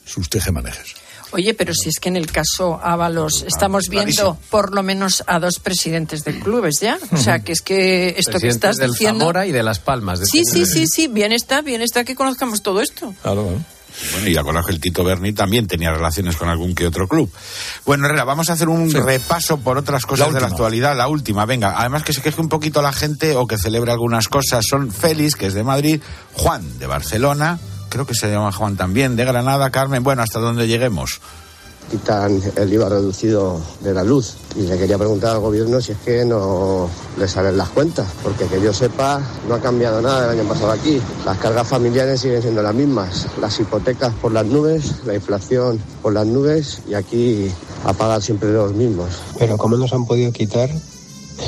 sus tejemanejes.
Oye, pero si es que en el caso Ábalos estamos viendo
clarísimo.
por lo menos a dos presidentes de clubes ya. O sea, que es que esto que
Presidentes
estás
del
diciendo.
Zamora y de Las Palmas. de
Sí,
este-
sí, sí, sí, bien está, bien está que conozcamos todo esto.
Claro.
Bueno, y acordaos que el Tito Berni también tenía relaciones con algún que otro club. Bueno, Herrera, vamos a hacer un repaso por otras cosas
La
de la actualidad. La última, venga. Además que se queje un poquito la gente o que celebre algunas cosas. Son Félix, que es de Madrid, Juan, de Barcelona, creo que se llama Juan también, de Granada, Carmen. Bueno, hasta donde lleguemos.
quitan el IVA reducido de la luz. Y le quería preguntar al gobierno si es que no le salen las cuentas, porque que yo sepa, no ha cambiado nada el año pasado aquí. Las cargas familiares siguen siendo las mismas, las hipotecas por las nubes, la inflación por las nubes y aquí a pagar siempre los mismos.
Pero ¿cómo nos han podido quitar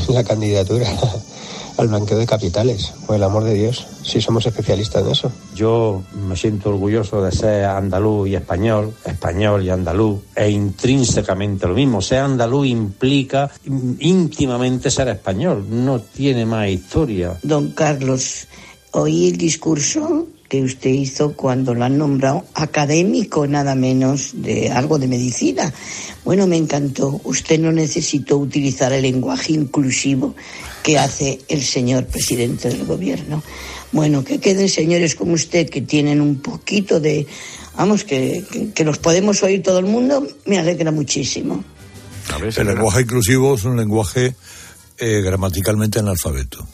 la candidatura al blanqueo de capitales? Por el amor de Dios, si somos especialistas en eso.
Yo me siento orgulloso de ser andaluz y español, español y andaluz, e intrínsecamente lo mismo. Ser andaluz implica íntimamente ser español, no tiene más historia.
Don Carlos, oí el discurso
que usted hizo cuando lo han nombrado académico, nada menos de algo de medicina. Bueno, me encantó. Usted no necesitó utilizar el lenguaje inclusivo que hace el señor presidente del gobierno. Bueno, que queden señores como usted que tienen un poquito de, vamos, que, que, que los podemos oír todo el mundo, me alegra muchísimo.
El lenguaje inclusivo es un lenguaje eh, gramaticalmente analfabeto.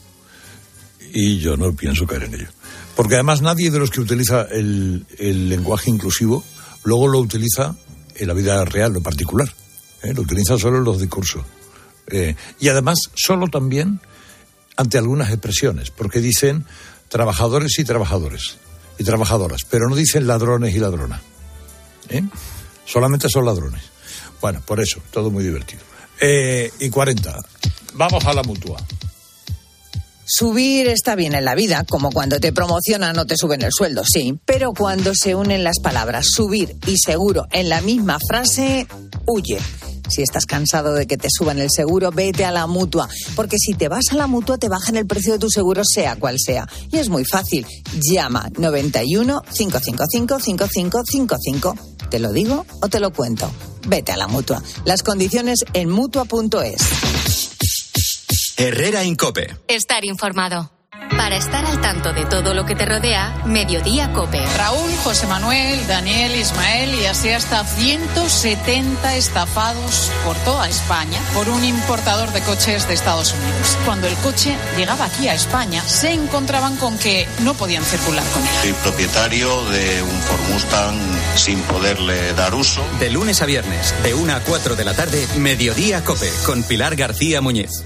Y yo no pienso caer en ello. Porque además nadie de los que utiliza el, lenguaje inclusivo luego lo utiliza en la vida real o particular. ¿eh? Lo utiliza solo en los discursos. Eh, y además solo también ante algunas expresiones, porque dicen trabajadores y trabajadores y trabajadoras, pero no dicen ladrones y ladronas. ¿eh? Solamente son ladrones. Bueno, por eso, todo muy divertido. Y 40. Vamos a la mutua.
Subir está bien en la vida, como cuando te promocionan o te suben el sueldo, sí. Pero cuando se unen las palabras subir y seguro en la misma frase, huye. Si estás cansado de que te suban el seguro, vete a la mutua. Porque si te vas a la mutua, te bajan el precio de tu seguro, sea cual sea. Y es muy fácil. Llama 91 555 5555. ¿Te lo digo o te lo cuento? Vete a la mutua. Las condiciones en mutua.es.
Herrera Incope.
Estar informado. Para estar al tanto de todo lo que te rodea, Mediodía Cope.
Raúl, José Manuel, Daniel, Ismael y así hasta 170 estafados por toda España por un importador de coches de Estados Unidos. Cuando el coche llegaba aquí a España, se encontraban con que no podían circular con él.
Soy propietario de un Ford Mustang sin poderle dar uso.
De lunes a viernes, de 1 a 4 de la tarde, Mediodía Cope, con Pilar García Muñiz.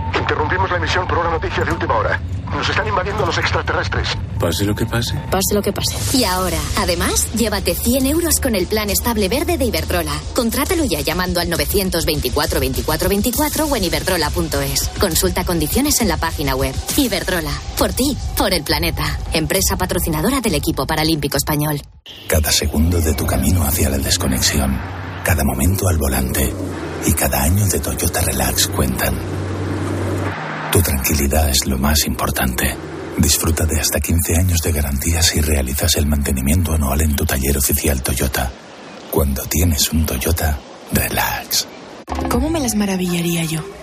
Interrumpimos la emisión por una noticia de última hora. Nos están invadiendo los extraterrestres.
Pase lo que pase.
Pase lo que pase.
Y ahora, además, llévate 100 euros con el plan estable verde de Iberdrola. Contrátalo ya llamando al 924 24 24 o en iberdrola.es. Consulta condiciones en la página web. Iberdrola. Por ti, por el planeta. Empresa patrocinadora del equipo paralímpico español.
Cada segundo de tu camino hacia la desconexión, cada momento al volante y cada año de Toyota Relax cuentan. Tu tranquilidad es lo más importante. Disfruta de hasta 15 años de garantía si realizas el mantenimiento anual en tu taller oficial Toyota. Cuando tienes un Toyota, relax.
¿Cómo me las maravillaría yo?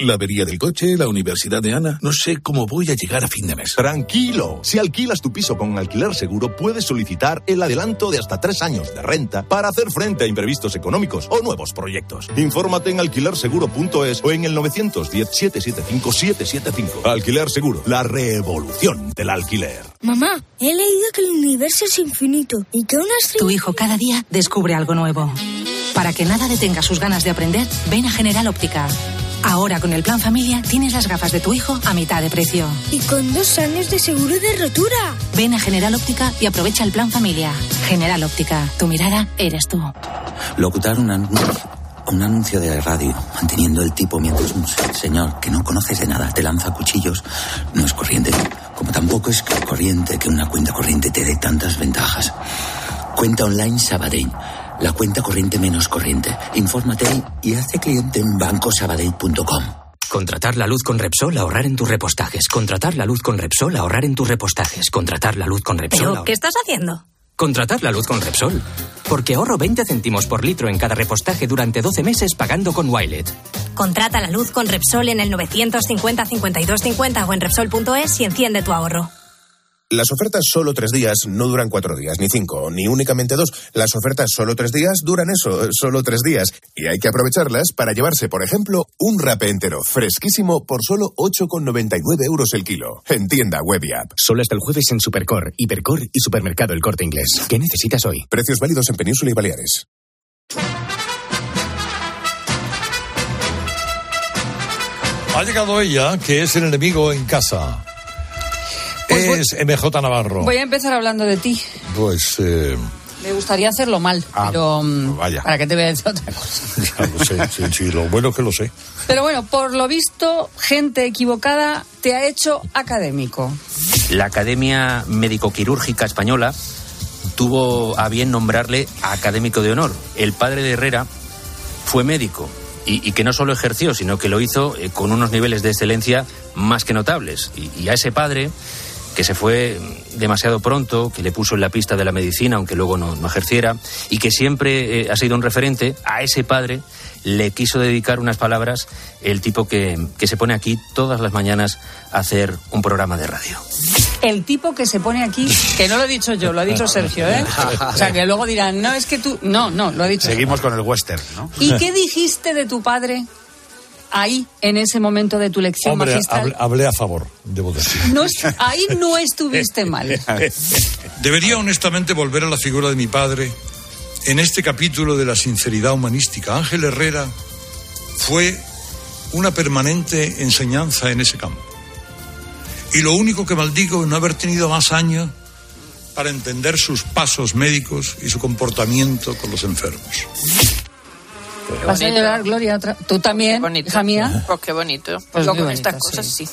La avería del coche, la universidad de Ana. No sé cómo voy a llegar a fin de mes.
Tranquilo. Si alquilas tu piso con alquiler seguro, puedes solicitar el adelanto de hasta tres años de renta para hacer frente a imprevistos económicos o nuevos proyectos. Infórmate en alquilerseguro.es o en el 910-775-775. Alquiler Seguro, la revolución del alquiler.
Mamá, he leído que el universo es infinito y que una estrella...
Tu hijo cada día descubre algo nuevo. Para que nada detenga sus ganas de aprender, ven a General Óptica. Ahora con el plan familia tienes las gafas de tu hijo a mitad de precio.
Y con dos años de seguro de rotura.
Ven a General Óptica y aprovecha el plan familia. General Óptica, tu mirada eres tú.
Locutar un anuncio, un anuncio de radio, manteniendo el tipo mientras un señor que no conoces de nada te lanza cuchillos, no es corriente. Como tampoco es corriente que una cuenta corriente te dé tantas ventajas. Cuenta online Sabadell la cuenta corriente menos corriente. Infórmate y hazte cliente en bancosabadell.com.
Contratar la luz con Repsol, ahorrar en tus repostajes. Contratar la luz con Repsol, ahorrar en tus repostajes. Contratar la luz con Repsol.
¿Pero qué estás haciendo?
Contratar la luz con Repsol. Porque ahorro 20 céntimos por litro en cada repostaje durante 12 meses pagando con Wilet.
Contrata la luz con Repsol en el 950 52 50 o en Repsol.es y enciende tu ahorro.
Las ofertas solo tres días no duran cuatro días, ni cinco, ni únicamente dos. Las ofertas solo tres días duran eso, solo tres días. Y hay que aprovecharlas para llevarse, por ejemplo, un rape entero, fresquísimo, por solo 8,99 euros el kilo. En tienda web y app.
Solo hasta el jueves en Supercor, Hipercor y Supermercado El Corte Inglés. ¿Qué necesitas hoy?
Precios válidos en Península y Baleares.
Ha llegado ella, que es el enemigo en casa.
Pues
es MJ Navarro.
Voy a empezar hablando de ti.
Pues, eh,
Me gustaría hacerlo mal,
Ah,
pero mm,
vaya.
para qué te voy a decir otra cosa.
Ya lo sé, sí, sí, lo bueno es que lo sé.
Pero bueno, por lo visto, gente equivocada te ha hecho académico.
La Academia Médico-Quirúrgica Española tuvo a bien nombrarle académico de honor. El padre de Herrera fue médico y, y que no solo ejerció, sino que lo hizo eh, con unos niveles de excelencia más que notables. Y, y a ese padre, que se fue demasiado pronto, que le puso en la pista de la medicina, aunque luego no, no ejerciera, y que siempre eh, ha sido un referente, a ese padre le quiso dedicar unas palabras el tipo que, que se pone aquí todas las mañanas a hacer un programa de radio.
El tipo que se pone aquí, que no lo he dicho yo, lo ha dicho Sergio, ¿eh? O sea, que luego dirán, no, es que tú... No, no, lo ha dicho.
Seguimos con el western, ¿no?
¿Y qué dijiste de tu padre ahí, en ese momento de tu lección
Hombre,
magistral?
hablé, hablé a favor, debo decir.
No ahí no estuviste mal.
Debería honestamente volver a la figura de mi padre en este capítulo de la sinceridad humanística. Ángel Herrera fue una permanente enseñanza en ese campo. Y lo único que maldigo es no haber tenido más años para entender sus pasos médicos y su comportamiento con los enfermos.
¿Vas a llorar, Gloria? otra- ¿Tú también, hija mía?
Oh, qué bonito.
Pues
Yo
muy
con estas cosas sí.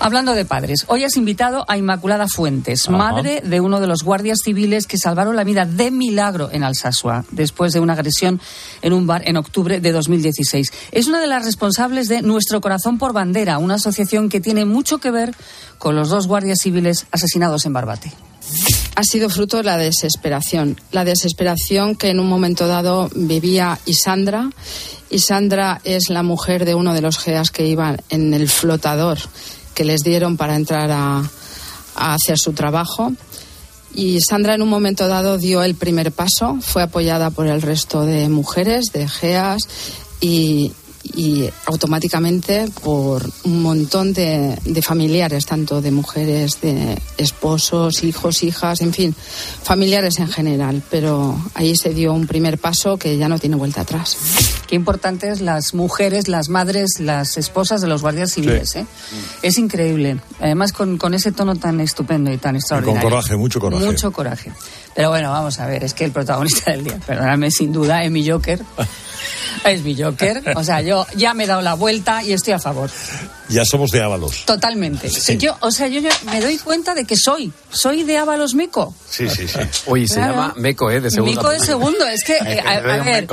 Hablando de padres, hoy has invitado a Inmaculada Fuentes,
Ajá.
madre de uno de los guardias civiles que salvaron la vida de milagro en Alsasua, después de una agresión en un bar en octubre de 2016. Es una de las responsables de Nuestro Corazón por Bandera, una asociación que tiene mucho que ver con los dos guardias civiles asesinados en Barbate.
Ha sido fruto de la desesperación. La desesperación que en un momento dado vivía Isandra. Isandra es la mujer de uno de los GEAS que iban en el flotador que les dieron para entrar a, hacer su trabajo. Y Sandra en un momento dado dio el primer paso, fue apoyada por el resto de mujeres, de GEAS y, y automáticamente por un montón de, de familiares, tanto de mujeres, de esposos, hijos, hijas, en fin, familiares en general. Pero ahí se dio un primer paso que ya no tiene vuelta atrás.
Qué importantes las mujeres, las madres, las esposas de los guardias civiles. ¿eh? Es increíble. Además, con, con ese tono tan estupendo y tan
Y con
extraordinario.
coraje, mucho coraje.
Mucho coraje. Pero bueno, vamos a ver, es que el protagonista del día, perdóname, sin duda, es mi Joker. Es mi Joker. O sea, yo ya me he dado la vuelta y estoy a favor.
Ya somos de Ábalos.
Totalmente. Yo, o sea, yo, yo me doy cuenta de que soy. Soy de Ábalos Meco.
Sí, sí, sí.
Oye, se llama Meco, ¿eh? De segunda
Meco de segundo. Es que, eh, a, a ver,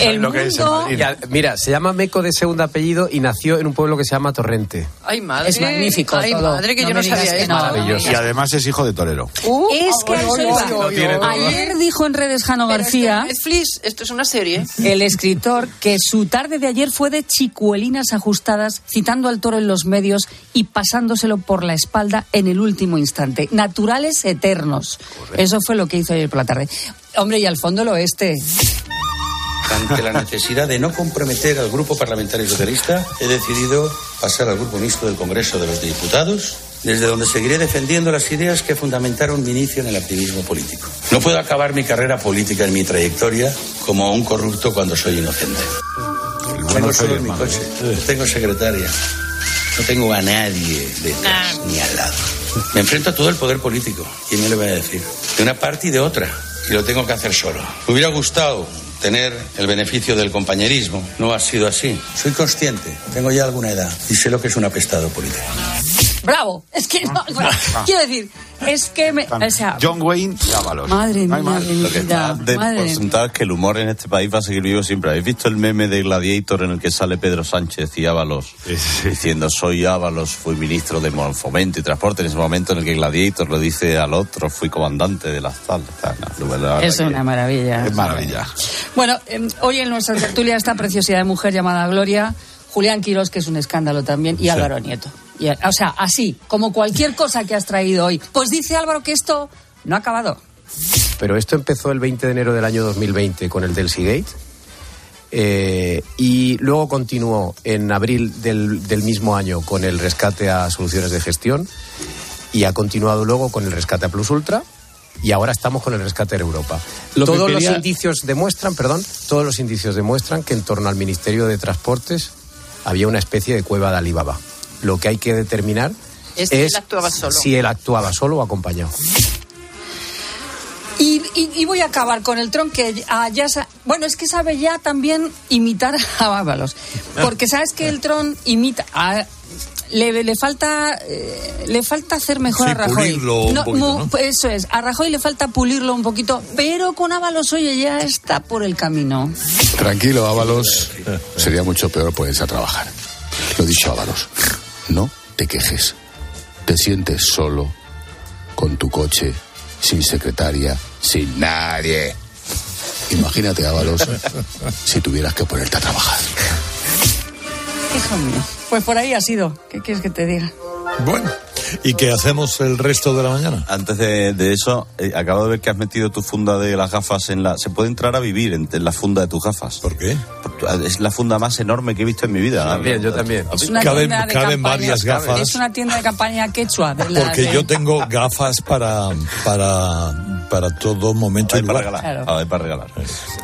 el mundo...
Ya, Mira, se llama Meco de segundo apellido y nació en un pueblo que se llama Torrente.
Ay, madre.
Es magnífico
Ay,
todo.
madre, que
No
yo no sabía
que
eso.
Maravilloso. Y además es hijo de torero.
es que.
No todo.
Ayer dijo en redes Jano
Pero
García,
es Netflix, esto es una serie.
el escritor, que su tarde de ayer fue de chicuelinas ajustadas, citando al toro en los medios y pasándoselo por la espalda en el último instante. Naturales eternos. Eso fue lo que hizo ayer por la tarde. Hombre, y al fondo el oeste.
Ante la necesidad de no comprometer al Grupo Parlamentario Socialista, he decidido pasar al Grupo Mixto del Congreso de los Diputados, desde donde seguiré defendiendo las ideas que fundamentaron mi inicio en el activismo político. No puedo acabar mi carrera política en mi trayectoria como un corrupto cuando soy inocente. Tengo solo mi coche, no tengo secretaria, no tengo a nadie detrás ni al lado. Me enfrento a todo el poder político, ¿y me le voy a decir? De una parte y de otra, y lo tengo que hacer solo. Me hubiera gustado tener el beneficio del compañerismo, no ha sido así. Soy consciente, tengo ya alguna edad y sé lo que es un apestado político.
Bravo. Es que no, quiero decir, es que me, o sea,
John Wayne y Ábalos.
madre mía, de mi
Lo que
vida,
está de
madre mía.
que el humor en este país va a seguir vivo siempre. ¿Habéis visto el meme de Gladiator en el que sale Pedro Sánchez y Ábalos diciendo soy Ábalos, fui ministro de Fomento y Transporte en ese momento en el que Gladiator lo dice al otro, fui comandante de las tal. no, la
Es una maravilla.
Es maravilla.
Bueno, eh, hoy en nuestra tertulia esta preciosidad de mujer llamada Gloria, Julián Quirós, que es un escándalo también, y Álvaro Nieto. Y, o sea, así, como cualquier cosa que has traído hoy. Pues dice Álvaro que esto no ha acabado.
Pero esto empezó el 20 de enero del año 2020 con el Delcy Gate. eh, y luego continuó en abril del, del mismo año con el rescate a soluciones de gestión y ha continuado luego con el rescate a Plus Ultra y ahora estamos con el rescate en Europa.
Lo que
todos
quería-
los indicios demuestran, perdón, todos los indicios demuestran que en torno al Ministerio de Transportes había una especie de cueva de Alibaba. Lo que hay que determinar
Es
es,
que él actuaba solo.
si él actuaba solo o acompañado.
Y y, y voy a acabar con el Tron que ah, ya sa- bueno es que sabe ya también imitar a Ábalos porque sabes que el Tron imita a- le, le falta eh, le falta hacer mejor
Sí,
a Rajoy
pulirlo un poquito,
pues eso es a Rajoy le falta pulirlo un poquito pero con Ábalos oye ya está por el camino
Tranquilo, Ábalos. Sería mucho peor ponerse a trabajar. Lo dicho, Ábalos. No te quejes. Te sientes solo, con tu coche, sin secretaria, sin nadie. Imagínate, Ábalos, si tuvieras que ponerte a trabajar.
hijo mío pues por ahí ha sido qué quieres que te diga
Bueno, ¿y qué hacemos el resto de la mañana?
Antes de, de eso, eh, acabo de ver que has metido tu funda de las gafas en la... Se puede entrar a vivir en, en la funda de tus gafas.
¿Por qué?
Es la funda más enorme que he visto en mi vida.
También, yo también.
es una
Caben-
tienda de
caben
campaña-
varias gafas.
es una tienda de campaña quechua de las
Porque
de-
yo tengo gafas para, para, para todo momento y
para regalar. Para regalar.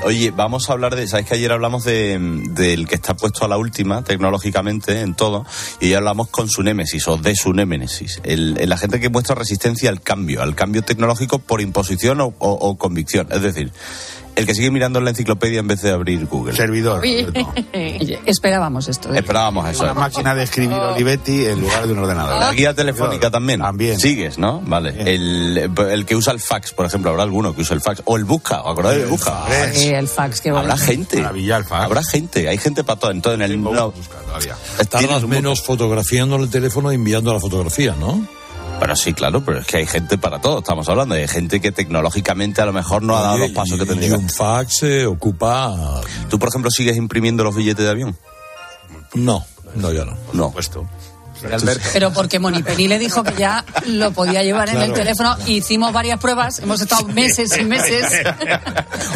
Oye, vamos a hablar de. ¿Sabes que ayer hablamos de, del que está puesto a la última tecnológicamente en todo? Y hablamos con su némesis o de su némesis. El, el agente que muestra resistencia al cambio, al cambio tecnológico por imposición o convicción. Es decir, el que sigue mirando en la enciclopedia en vez de abrir Google.
Servidor.
Esperábamos esto ¿eh?
Esperábamos eso.
Una máquina de escribir Olivetti en lugar de un ordenador.
La guía telefónica también.
También.
Sigues, ¿no? Vale. El, el que usa el fax, por ejemplo, habrá alguno que usa el fax. O el busca, ¿os acordáis del busca?
El fax que
Habrá gente. Habrá gente. Hay gente para todo. Entonces, en el. no,
Tardas menos fotografiando el teléfono y enviando la fotografía, ¿no?
Pero sí, claro, pero es que hay gente para todo, estamos hablando. Hay gente que tecnológicamente a lo mejor no ha dado
Oye,
los pasos
y-
que tendría.
y un fax eh, ocupa.
¿Tú, por ejemplo, sigues imprimiendo los billetes de avión?
No, no, ya no.
No.
Puesto.
Pero porque Monipeni le dijo que ya lo podía llevar en el
Claro.
teléfono. Hicimos varias pruebas, hemos estado meses y meses.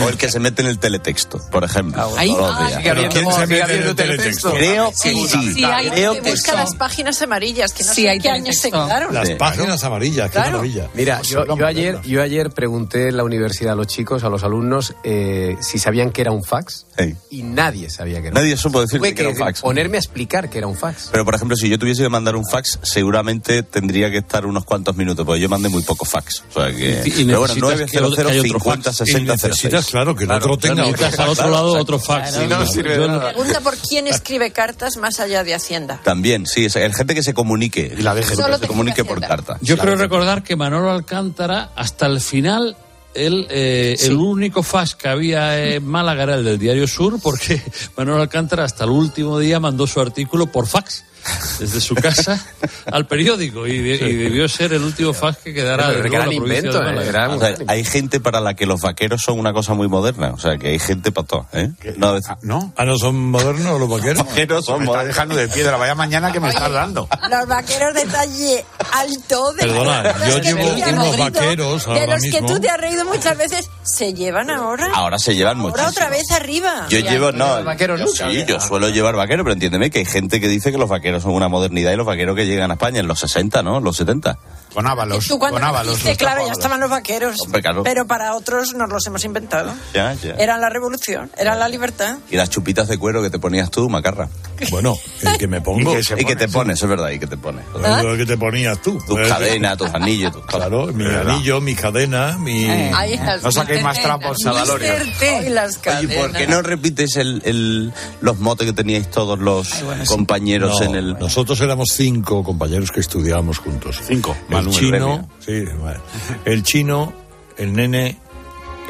O el que se mete en el teletexto, por ejemplo.
Ahí- ah,
días.
sigue habiendo-
¿Quién se
sigue
mete en
habiendo
el teletexto? Creo que
Sí,
sí.
sí, hay
Creo
que
que
busca las páginas amarillas, que no
Sí,
sé qué años se quedaron.
Las páginas amarillas, qué
Claro.
maravilla.
Mira, yo, yo ayer, yo ayer pregunté en la universidad a los chicos, a los alumnos, eh, si sabían que era un fax
Sí.
y nadie sabía que era
Nadie supo decirte
Tuve
que era un fax.
ponerme a explicar que era un fax.
Pero, por ejemplo, si yo tuviese mandar un fax, seguramente tendría que estar unos cuantos minutos, porque yo mandé muy poco fax. O sea que.
Y- y
pero bueno,
que el otro- que haya otro
900
fax.
50
Y necesitas,
claro, que el otro tenga otro
Necesitas al
fax.
otro lado
Claro,
otro fax.
Si no, no sirve
Yo
de
no-
nada.
Pregunta por quién escribe cartas más allá de Hacienda.
También, sí, es el gente que se comunique. Y la
Solo
que se comunique por carta.
Yo creo recordar que Manolo Alcántara, hasta el final, él, eh, el único fax que había en Málaga era el del Diario Sur, porque Manolo Alcántara hasta el último día mandó su artículo por fax. Desde su casa al periódico y, de- y debió ser el último fax que quedara de
gran invento,
de
¿eh? Gran-
O sea, hay gente para la que los vaqueros son una cosa muy moderna. O sea, que hay gente para todo. ¿eh? No, es-
¿No?
Ah, no son modernos los vaqueros.
vaqueros son
Me estás
modernos.
dejando de piedra. Vaya mañana que me estás dando.
Los vaqueros de talle alto de
Perdona,
de los
yo llevo unos vaqueros
de los que tú te has reído muchas veces se llevan ahora
Ahora se llevan
ahora
muchísimo.
otra vez arriba
Yo llevo, no,
vaqueros
yo,
nunca.
sí, yo suelo llevar vaquero, pero entiéndeme que hay gente que dice que los vaqueros son una modernidad y los vaqueros que llegan a España en los 60, ¿no? Los 70.
Con Ábalos.
tú cuando
con Ábalos.
claro ya estaban los vaqueros
Hombre, claro.
pero para otros nos los hemos inventado
Ya, ya.
eran la revolución eran la libertad
Y las chupitas de cuero que te ponías tú, macarra.
Bueno, el que me pongo.
Y que, y que te pones, es verdad, y que te pones.
Lo que te ponías tú.
Tus cadenas, tus anillos, tus.
Claro, mi anillo, mi cadena, mi.
Ahí las
No saquéis más trapos a.
Ay,
Oye,
cadenas.
¿por qué no repites el, el- los motes que teníais todos los compañeros
No,
en el...
Nosotros éramos cinco compañeros que estudiábamos juntos.
Cinco.
El
Manuel
chino, sí, el chino, el nene,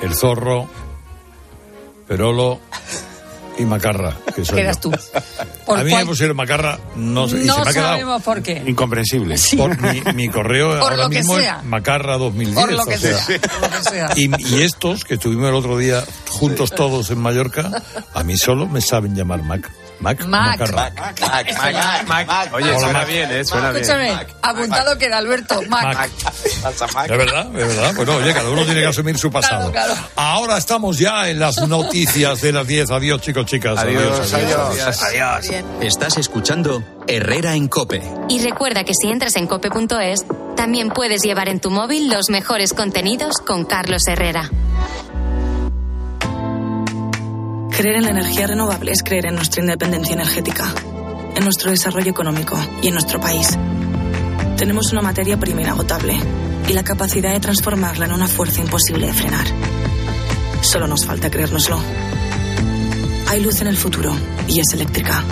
el zorro, Perolo y Macarra, que soy
eras
yo.
tú. ¿Por
A mí
cuál-
me pusieron Macarra, no sé, y
no
se me ha quedado.
sabemos por qué.
Incomprensible.
Por mi, mi correo
Por
ahora
lo que
mismo
sea.
es Macarra 2010.
Por lo
o
que
sea.
sea. por lo que sea.
Y, y estos que estuvimos el otro día juntos todos en Mallorca, a mí solo me saben llamar Mac. Mac,
Mac.
Oye,
Hola,
suena
Mac.
bien, ¿eh? Suena bien.
Escúchame, apuntado queda Alberto. Mac.
Mac. De verdad, de verdad. Bueno, oye, cada uno tiene que asumir su pasado.
Claro, claro.
Ahora estamos ya en las noticias de las 10. Adiós, chicos, chicas.
Adiós, adiós.
Bien.
Estás escuchando Herrera en Cope.
Y recuerda que si entras en cope.es, también puedes llevar en tu móvil los mejores contenidos con Carlos Herrera.
Creer en la energía renovable es creer en nuestra independencia energética, en nuestro desarrollo económico y en nuestro país. Tenemos una materia prima inagotable y la capacidad de transformarla en una fuerza imposible de frenar. Solo nos falta creérnoslo. Hay luz en el futuro y es eléctrica.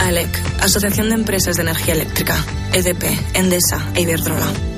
ALEC, Asociación de Empresas de Energía Eléctrica, EDP, Endesa e Iberdrola.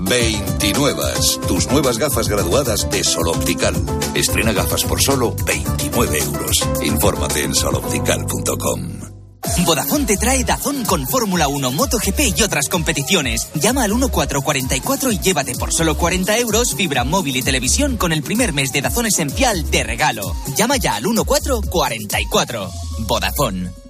29. Tus nuevas gafas graduadas de Sol Optical. Estrena gafas por solo 29 euros. Infórmate en soloptical.com.
Vodafone te trae Dazón con Fórmula 1, MotoGP y otras competiciones. Llama al 1444 y llévate por solo 40 euros fibra móvil y televisión con el primer mes de Dazón esencial de regalo. Llama ya al 1444. Vodafone.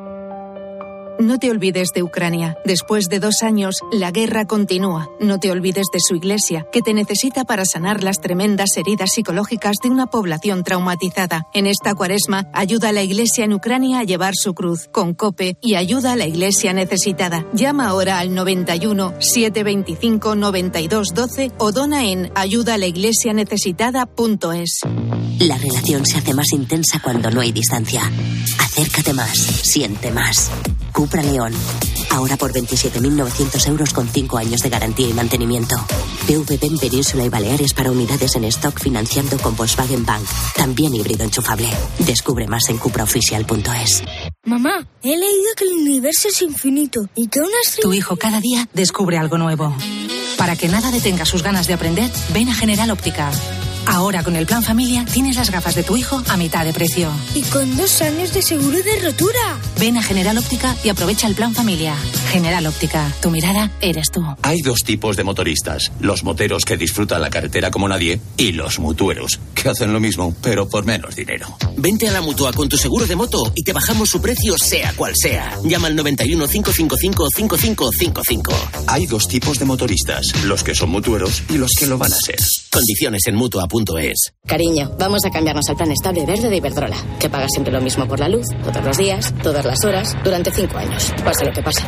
No te olvides de Ucrania. Después de dos años, la guerra continúa. No te olvides de su iglesia, que te necesita para sanar las tremendas heridas psicológicas de una población traumatizada. En esta cuaresma, ayuda a la iglesia en Ucrania a llevar su cruz con COPE y ayuda a la iglesia necesitada. Llama ahora al 91 725 92 12 o dona en ayudalaiglesianecesitada.es.
La relación se hace más intensa cuando no hay distancia. Acércate más, siente más. Cupra León. Ahora por 27.900 euros con 5 años de garantía y mantenimiento. PVP en Península y Baleares para unidades en stock financiando con Volkswagen Bank. También híbrido enchufable. Descubre más en cupraoficial.es.
Mamá, he leído que el universo es infinito y que una estrella...
Tu hijo cada día descubre algo nuevo. Para que nada detenga sus ganas de aprender, ven a General Óptica. Ahora con el plan familia tienes las gafas de tu hijo a mitad de precio.
Y con dos años de seguro de rotura.
Ven a General Óptica y aprovecha el plan familia. General Óptica, tu mirada eres tú.
Hay dos tipos de motoristas. Los moteros que disfrutan la carretera como nadie y los mutueros, que hacen lo mismo, pero por menos dinero.
Vente a la mutua con tu seguro de moto y te bajamos su precio sea cual sea. Llama al 91 555 5555.
Hay dos tipos de motoristas, los que son mutueros y los que lo van a ser.
Condiciones en
Cariño, vamos a cambiarnos al plan estable verde de Iberdrola, que paga siempre lo mismo por la luz, todos los días, todas las horas, durante cinco años, pase lo que pase.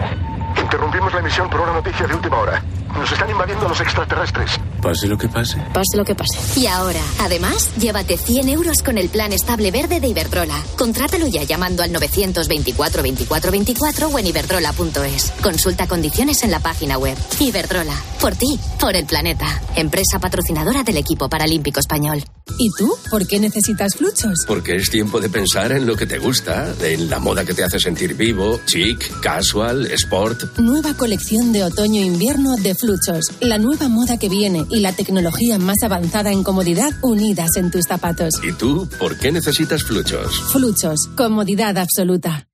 Interrumpimos la emisión por una noticia de última hora. Nos están invadiendo los extraterrestres.
Pase lo que pase.
Pase lo que pase.
Y ahora, además, llévate 100 euros con el plan estable verde de Iberdrola. Contrátalo ya llamando al 924 24 24 o en iberdrola.es. Consulta condiciones en la página web. Iberdrola. Por ti, por el planeta. Empresa patrocinadora del equipo paralímpico español.
¿Y tú? ¿Por qué necesitas fluchos?
Porque es tiempo de pensar en lo que te gusta, en la moda que te hace sentir vivo, chic, casual, sport.
Nueva colección de otoño-invierno de Fluchos. La nueva moda que viene y la tecnología más avanzada en comodidad unidas en tus zapatos.
¿Y tú por qué necesitas fluchos?
Fluchos. Comodidad absoluta.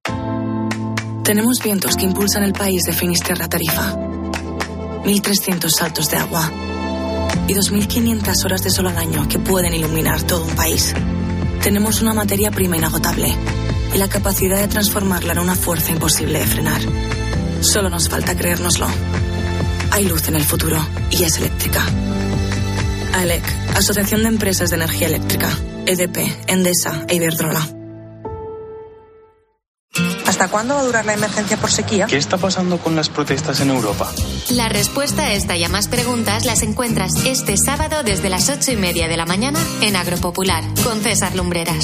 Tenemos vientos que impulsan el país de Finisterra a Tarifa. 1.300 saltos de agua. Y 2.500 horas de sol al año que pueden iluminar todo un país. Tenemos una materia prima inagotable y la capacidad de transformarla en una fuerza imposible de frenar. Solo nos falta creérnoslo. Hay luz en el futuro y es eléctrica. ALEC, Asociación de Empresas de Energía Eléctrica. EDP, Endesa e Iberdrola. ¿Hasta
cuándo va a durar la emergencia por sequía?
¿Qué está pasando con las protestas en Europa?
La respuesta a esta y a más preguntas las encuentras este sábado desde las ocho y media de la mañana en Agropopular con César Lumbreras.